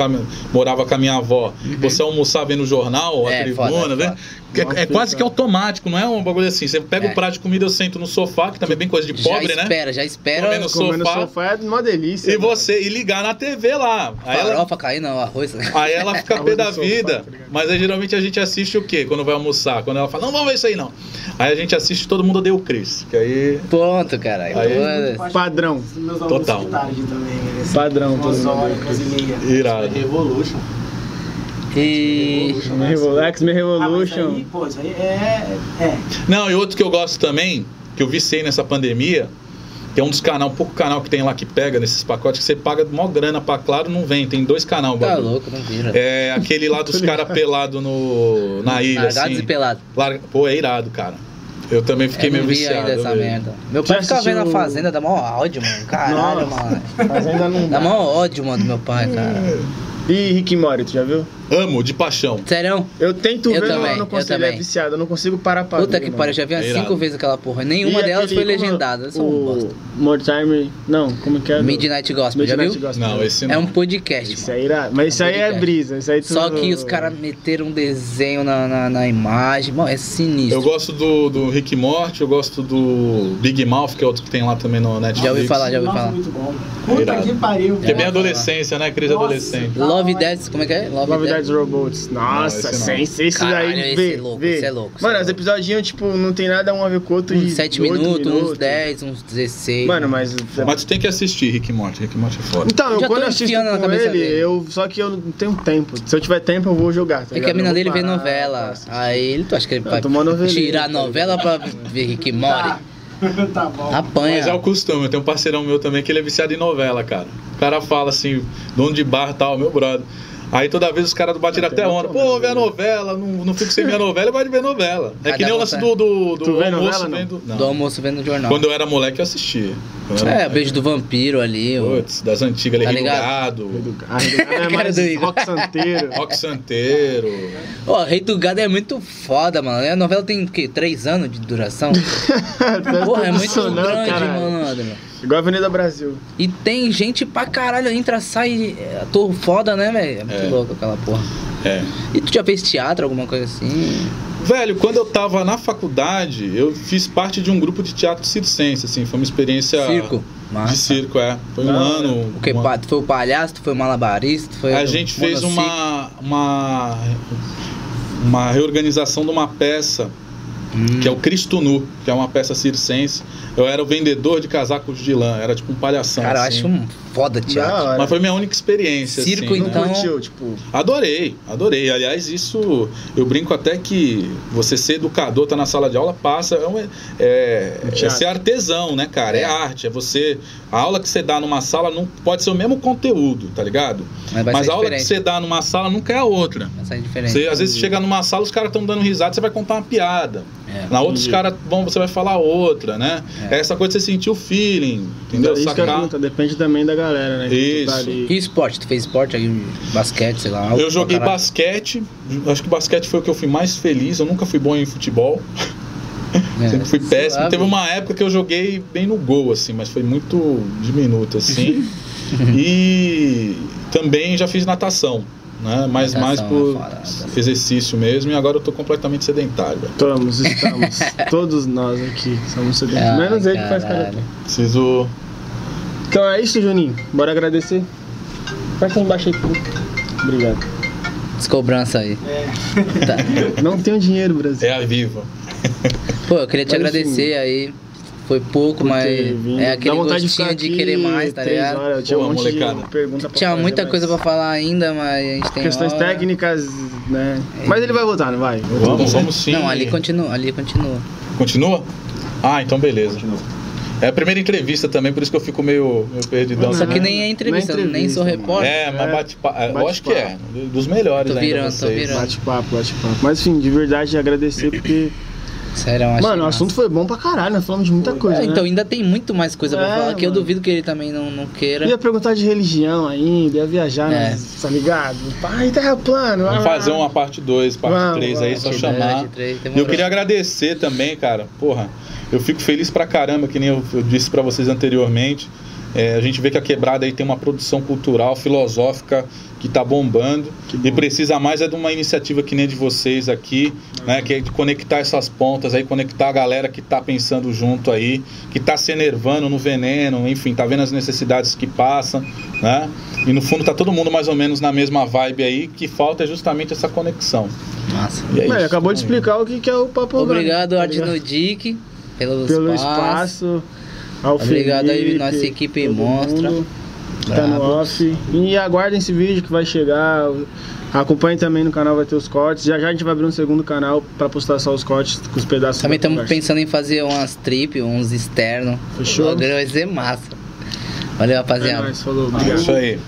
morava com a minha avó, você almoçar vendo o jornal, a É, tribuna, foda, né? foda. É, é quase cara. que automático, não é um bagulho assim. Você pega É. o prato de comida, eu sento no sofá, que também é bem coisa de já pobre, né? espera, já espera. Comendo sofá. sofá é uma delícia. E mano. você, e ligar na TV lá. Aí ela, Farofa cair, não, arroz. aí ela fica pé da sofá, vida. tá mas aí geralmente a gente assiste o quê? Quando vai almoçar? Quando ela fala, não, vamos ver isso aí não. Aí a gente assiste Todo Mundo Odeia o Chris. Que aí. Ponto, caralho. Aí-. Padrão. Meus alunos Total. de tarde também. eles- Padrão, todo mundo. meia. Irado. Revolution. E. X-Men Ah, mas Revolution. aí, pô, isso aí é... é. Não, e outro que eu gosto também, que eu viciei nessa pandemia, que é um dos canal, um pouco canal que tem lá que pega nesses pacotes, que você paga mó grana pra claro, não vem. Tem dois canal, Tá bagulho. louco, não vira. É aquele lá dos caras pelados no, na ilha, Largados assim. e pelados. Larga- Pô, é irado, cara. Eu também fiquei Eu meio vi viciado. ainda essa velho. merda. Meu pai Já fica vendo a Fazenda, dá mó ódio, mano. Caralho, Nossa. mano. Mas ainda não Dá dá. mó ódio, mano, do meu pai, cara. E Rick and Morty, tu já viu? Amo, de paixão. Sério? Eu tento Eu ver, também, mas eu eu não consigo. Ele é também. viciado, eu não consigo parar pra Puta ver, que pariu, já vi umas É cinco vezes aquela porra. Nenhuma E delas aquele- foi legendada. Eu um bosta. O Mortimer... Não, como que é? Midnight Gospel, já Midnight viu? Gospel. Não, esse não. É um podcast, Isso aí, irá- mas isso aí é brisa. Isso aí tu... Só que os caras meteram um desenho na, na, na imagem. Mano, é sinistro. Eu gosto do, do Rick Morty, eu gosto do Big Mouth, que é outro que tem lá também no Netflix. Já ouvi falar, já ouvi Nossa, falar. muito bom. Puta que pariu. Que é bem Já adolescência, né? Crise adolescente. Love Death, como é que é? Love Dead Robots. Nossa, esse não. sem esse Caralho, aí, esse vê, é louco, vê. esse é louco, esse Mano, é os louco. episodinhos, tipo, não tem nada um a ver com o outro de Uns 7 oito minutos, uns minutos. 10, uns 16. Mano, mas... Mas tu tem que assistir Rick Morty. Rick Morty é foda. Então, eu, quando eu assisto com cabeça ele, dele. eu, só que eu não tenho tempo. Se eu tiver tempo, eu vou jogar, tá É que a mina dele vê parar, novela. assistir. Aí ele, tu acha que ele vai tirar tá novela pra ver Rick Mori? tá bom. Apanha. Mas é o costume, eu tenho um parceirão meu também que ele é viciado em novela, cara. O cara fala assim, dono de bar e tal, meu brother. Aí toda vez os caras batem até onda. Pô, vê a novela. não, não fico sem ver a novela, eu gosto de ver novela. É Vai que nem o lance do, do, do Tu vê almoço novela, não? vendo. Não. Do almoço vendo jornal. Quando eu era moleque, eu assistia. Quando eu era É, o moleque. beijo do vampiro ali. o- Putz, das antigas ali, Tá Rei do ligado? Gado, Ah, Gado é Cara mais do Igor. rock santeiro. Rock Santeiro. Ó, Rei do Gado é muito foda, mano. A novela tem o quê? Três anos de duração? Porra, é muito não, grande, caralho. mano. Igual a Avenida Brasil. E tem gente pra caralho, entra, sai, é, ator foda, né, velho? É muito É. louco aquela porra. É. E tu já fez teatro, alguma coisa assim? Velho, quando eu tava na faculdade, eu fiz parte de um grupo de teatro circense, assim, foi uma experiência Circo. de Massa. circo, é. Foi um ano. O que? Tu foi o palhaço, tu foi o malabarista, tu foi A o gente fez uma, uma uma reorganização de uma peça Hum. que é o Cristo Nu, que é uma peça circense. Eu era o vendedor de casacos de lã, era tipo um palhação. Cara, eu assim. acho um foda hora. Mas foi minha única experiência. Circo, assim, Não né? então- curtiu, tipo... Adorei, adorei. Aliás, isso eu brinco até que você ser educador, tá na sala de aula, passa. É, um- é, é ser artesão, né, cara? É. É. arte. É você. A aula que você dá numa sala não pode ser o mesmo conteúdo, tá ligado? Mas Mas a aula que diferente. você dá numa sala nunca é a outra. Vai sair diferente. Você, às vezes chega numa sala, os caras estão dando risada, você vai contar uma piada. É. Na outra, os caras vão, você vai falar outra, né? É. É. essa coisa de você sentir o feeling, entendeu? Isso que eu Sacar. depende também da galera, né? que tu tá Isso. ali. E esporte? Tu fez esporte aí, basquete, sei lá. algo Eu joguei basquete, acho que basquete foi o que eu fui mais feliz. Eu nunca fui bom em futebol, É, sempre fui péssimo. suave. Teve uma época que eu joguei bem no gol, assim, mas foi muito diminuto, assim. e também já fiz natação, né? Mas mais por é foda, natação. exercício mesmo. E agora eu tô completamente sedentário. Estamos, estamos. Todos nós aqui somos sedentários. Menos ele que faz caralho. cara. Preciso. Então é isso, Juninho. Bora agradecer. Aí embaixo aí. Obrigado. Descobrança aí. Tá. Não tenho dinheiro, Brasil. É a viva. Pô, eu queria te Mas, agradecer aí. Foi pouco, por mas é aquele de gostinho de, aqui querer mais, tá ligado? horas. Eu tinha Pô, um monte molecada. de pergunta pra Tinha fazer, muita mas coisa pra falar ainda, mas a gente tem Questões hora. técnicas, né? Mas ele vai voltar, não vai? Vamos, vamos sim. Não, ali continua, ali continua. Continua? Ah, então beleza. Continua. É a primeira entrevista também, por isso que eu fico meio, meio perdidão. Só Não, que nem é entrevista, é nem sou entrevista, repórter. É, mas É, bate-papo. É, bate-papo. lógico que é. Dos melhores Tô ainda virando, tô vocês. virando. Bate-papo, bate-papo. Mas enfim, de verdade agradecer porque. Sério, eu acho Mano, o massa. assunto foi bom pra caralho, nós falamos de muita coisa. É, né? então ainda tem muito mais coisa pra É, falar que eu duvido que ele também não, não queira. Ia perguntar de religião ainda, ia viajar, É. mas, tá ligado? Pai, terra plano. Vamos fazer uma parte 2, parte Vamos, 3 aí, vamos. só chamar. três, E eu queria agradecer também, cara. Porra, eu fico feliz pra caramba, que nem eu, eu disse pra vocês anteriormente. É, a gente vê que a quebrada aí tem uma produção cultural, filosófica que tá bombando. E precisa mais é de uma iniciativa que nem de vocês aqui, né? Que é de conectar essas pontas aí, conectar a galera que tá pensando junto aí, que tá se enervando no veneno, enfim, tá vendo as necessidades que passam, né? E no fundo tá todo mundo mais ou menos na mesma vibe aí, que falta é justamente essa conexão. Massa. E é Mas isso. acabou de explicar o que que é o Papo Obrigado, Grande, tá Arte ligado? no Dick, pelo, Pelo espaço. espaço. Ao Obrigado aí, Felipe, nossa equipe todo monstra. mundo que Tá no off. E aguardem esse vídeo que vai chegar. Acompanhem também no canal, vai ter os cortes. Já já a gente vai abrir um segundo canal pra postar só os cortes com os pedaços. Também estamos pensando em fazer umas trip, uns externos. Fechou? O vai ser massa. Valeu, É rapaziada. nóis, falou, É obrigado. isso aí.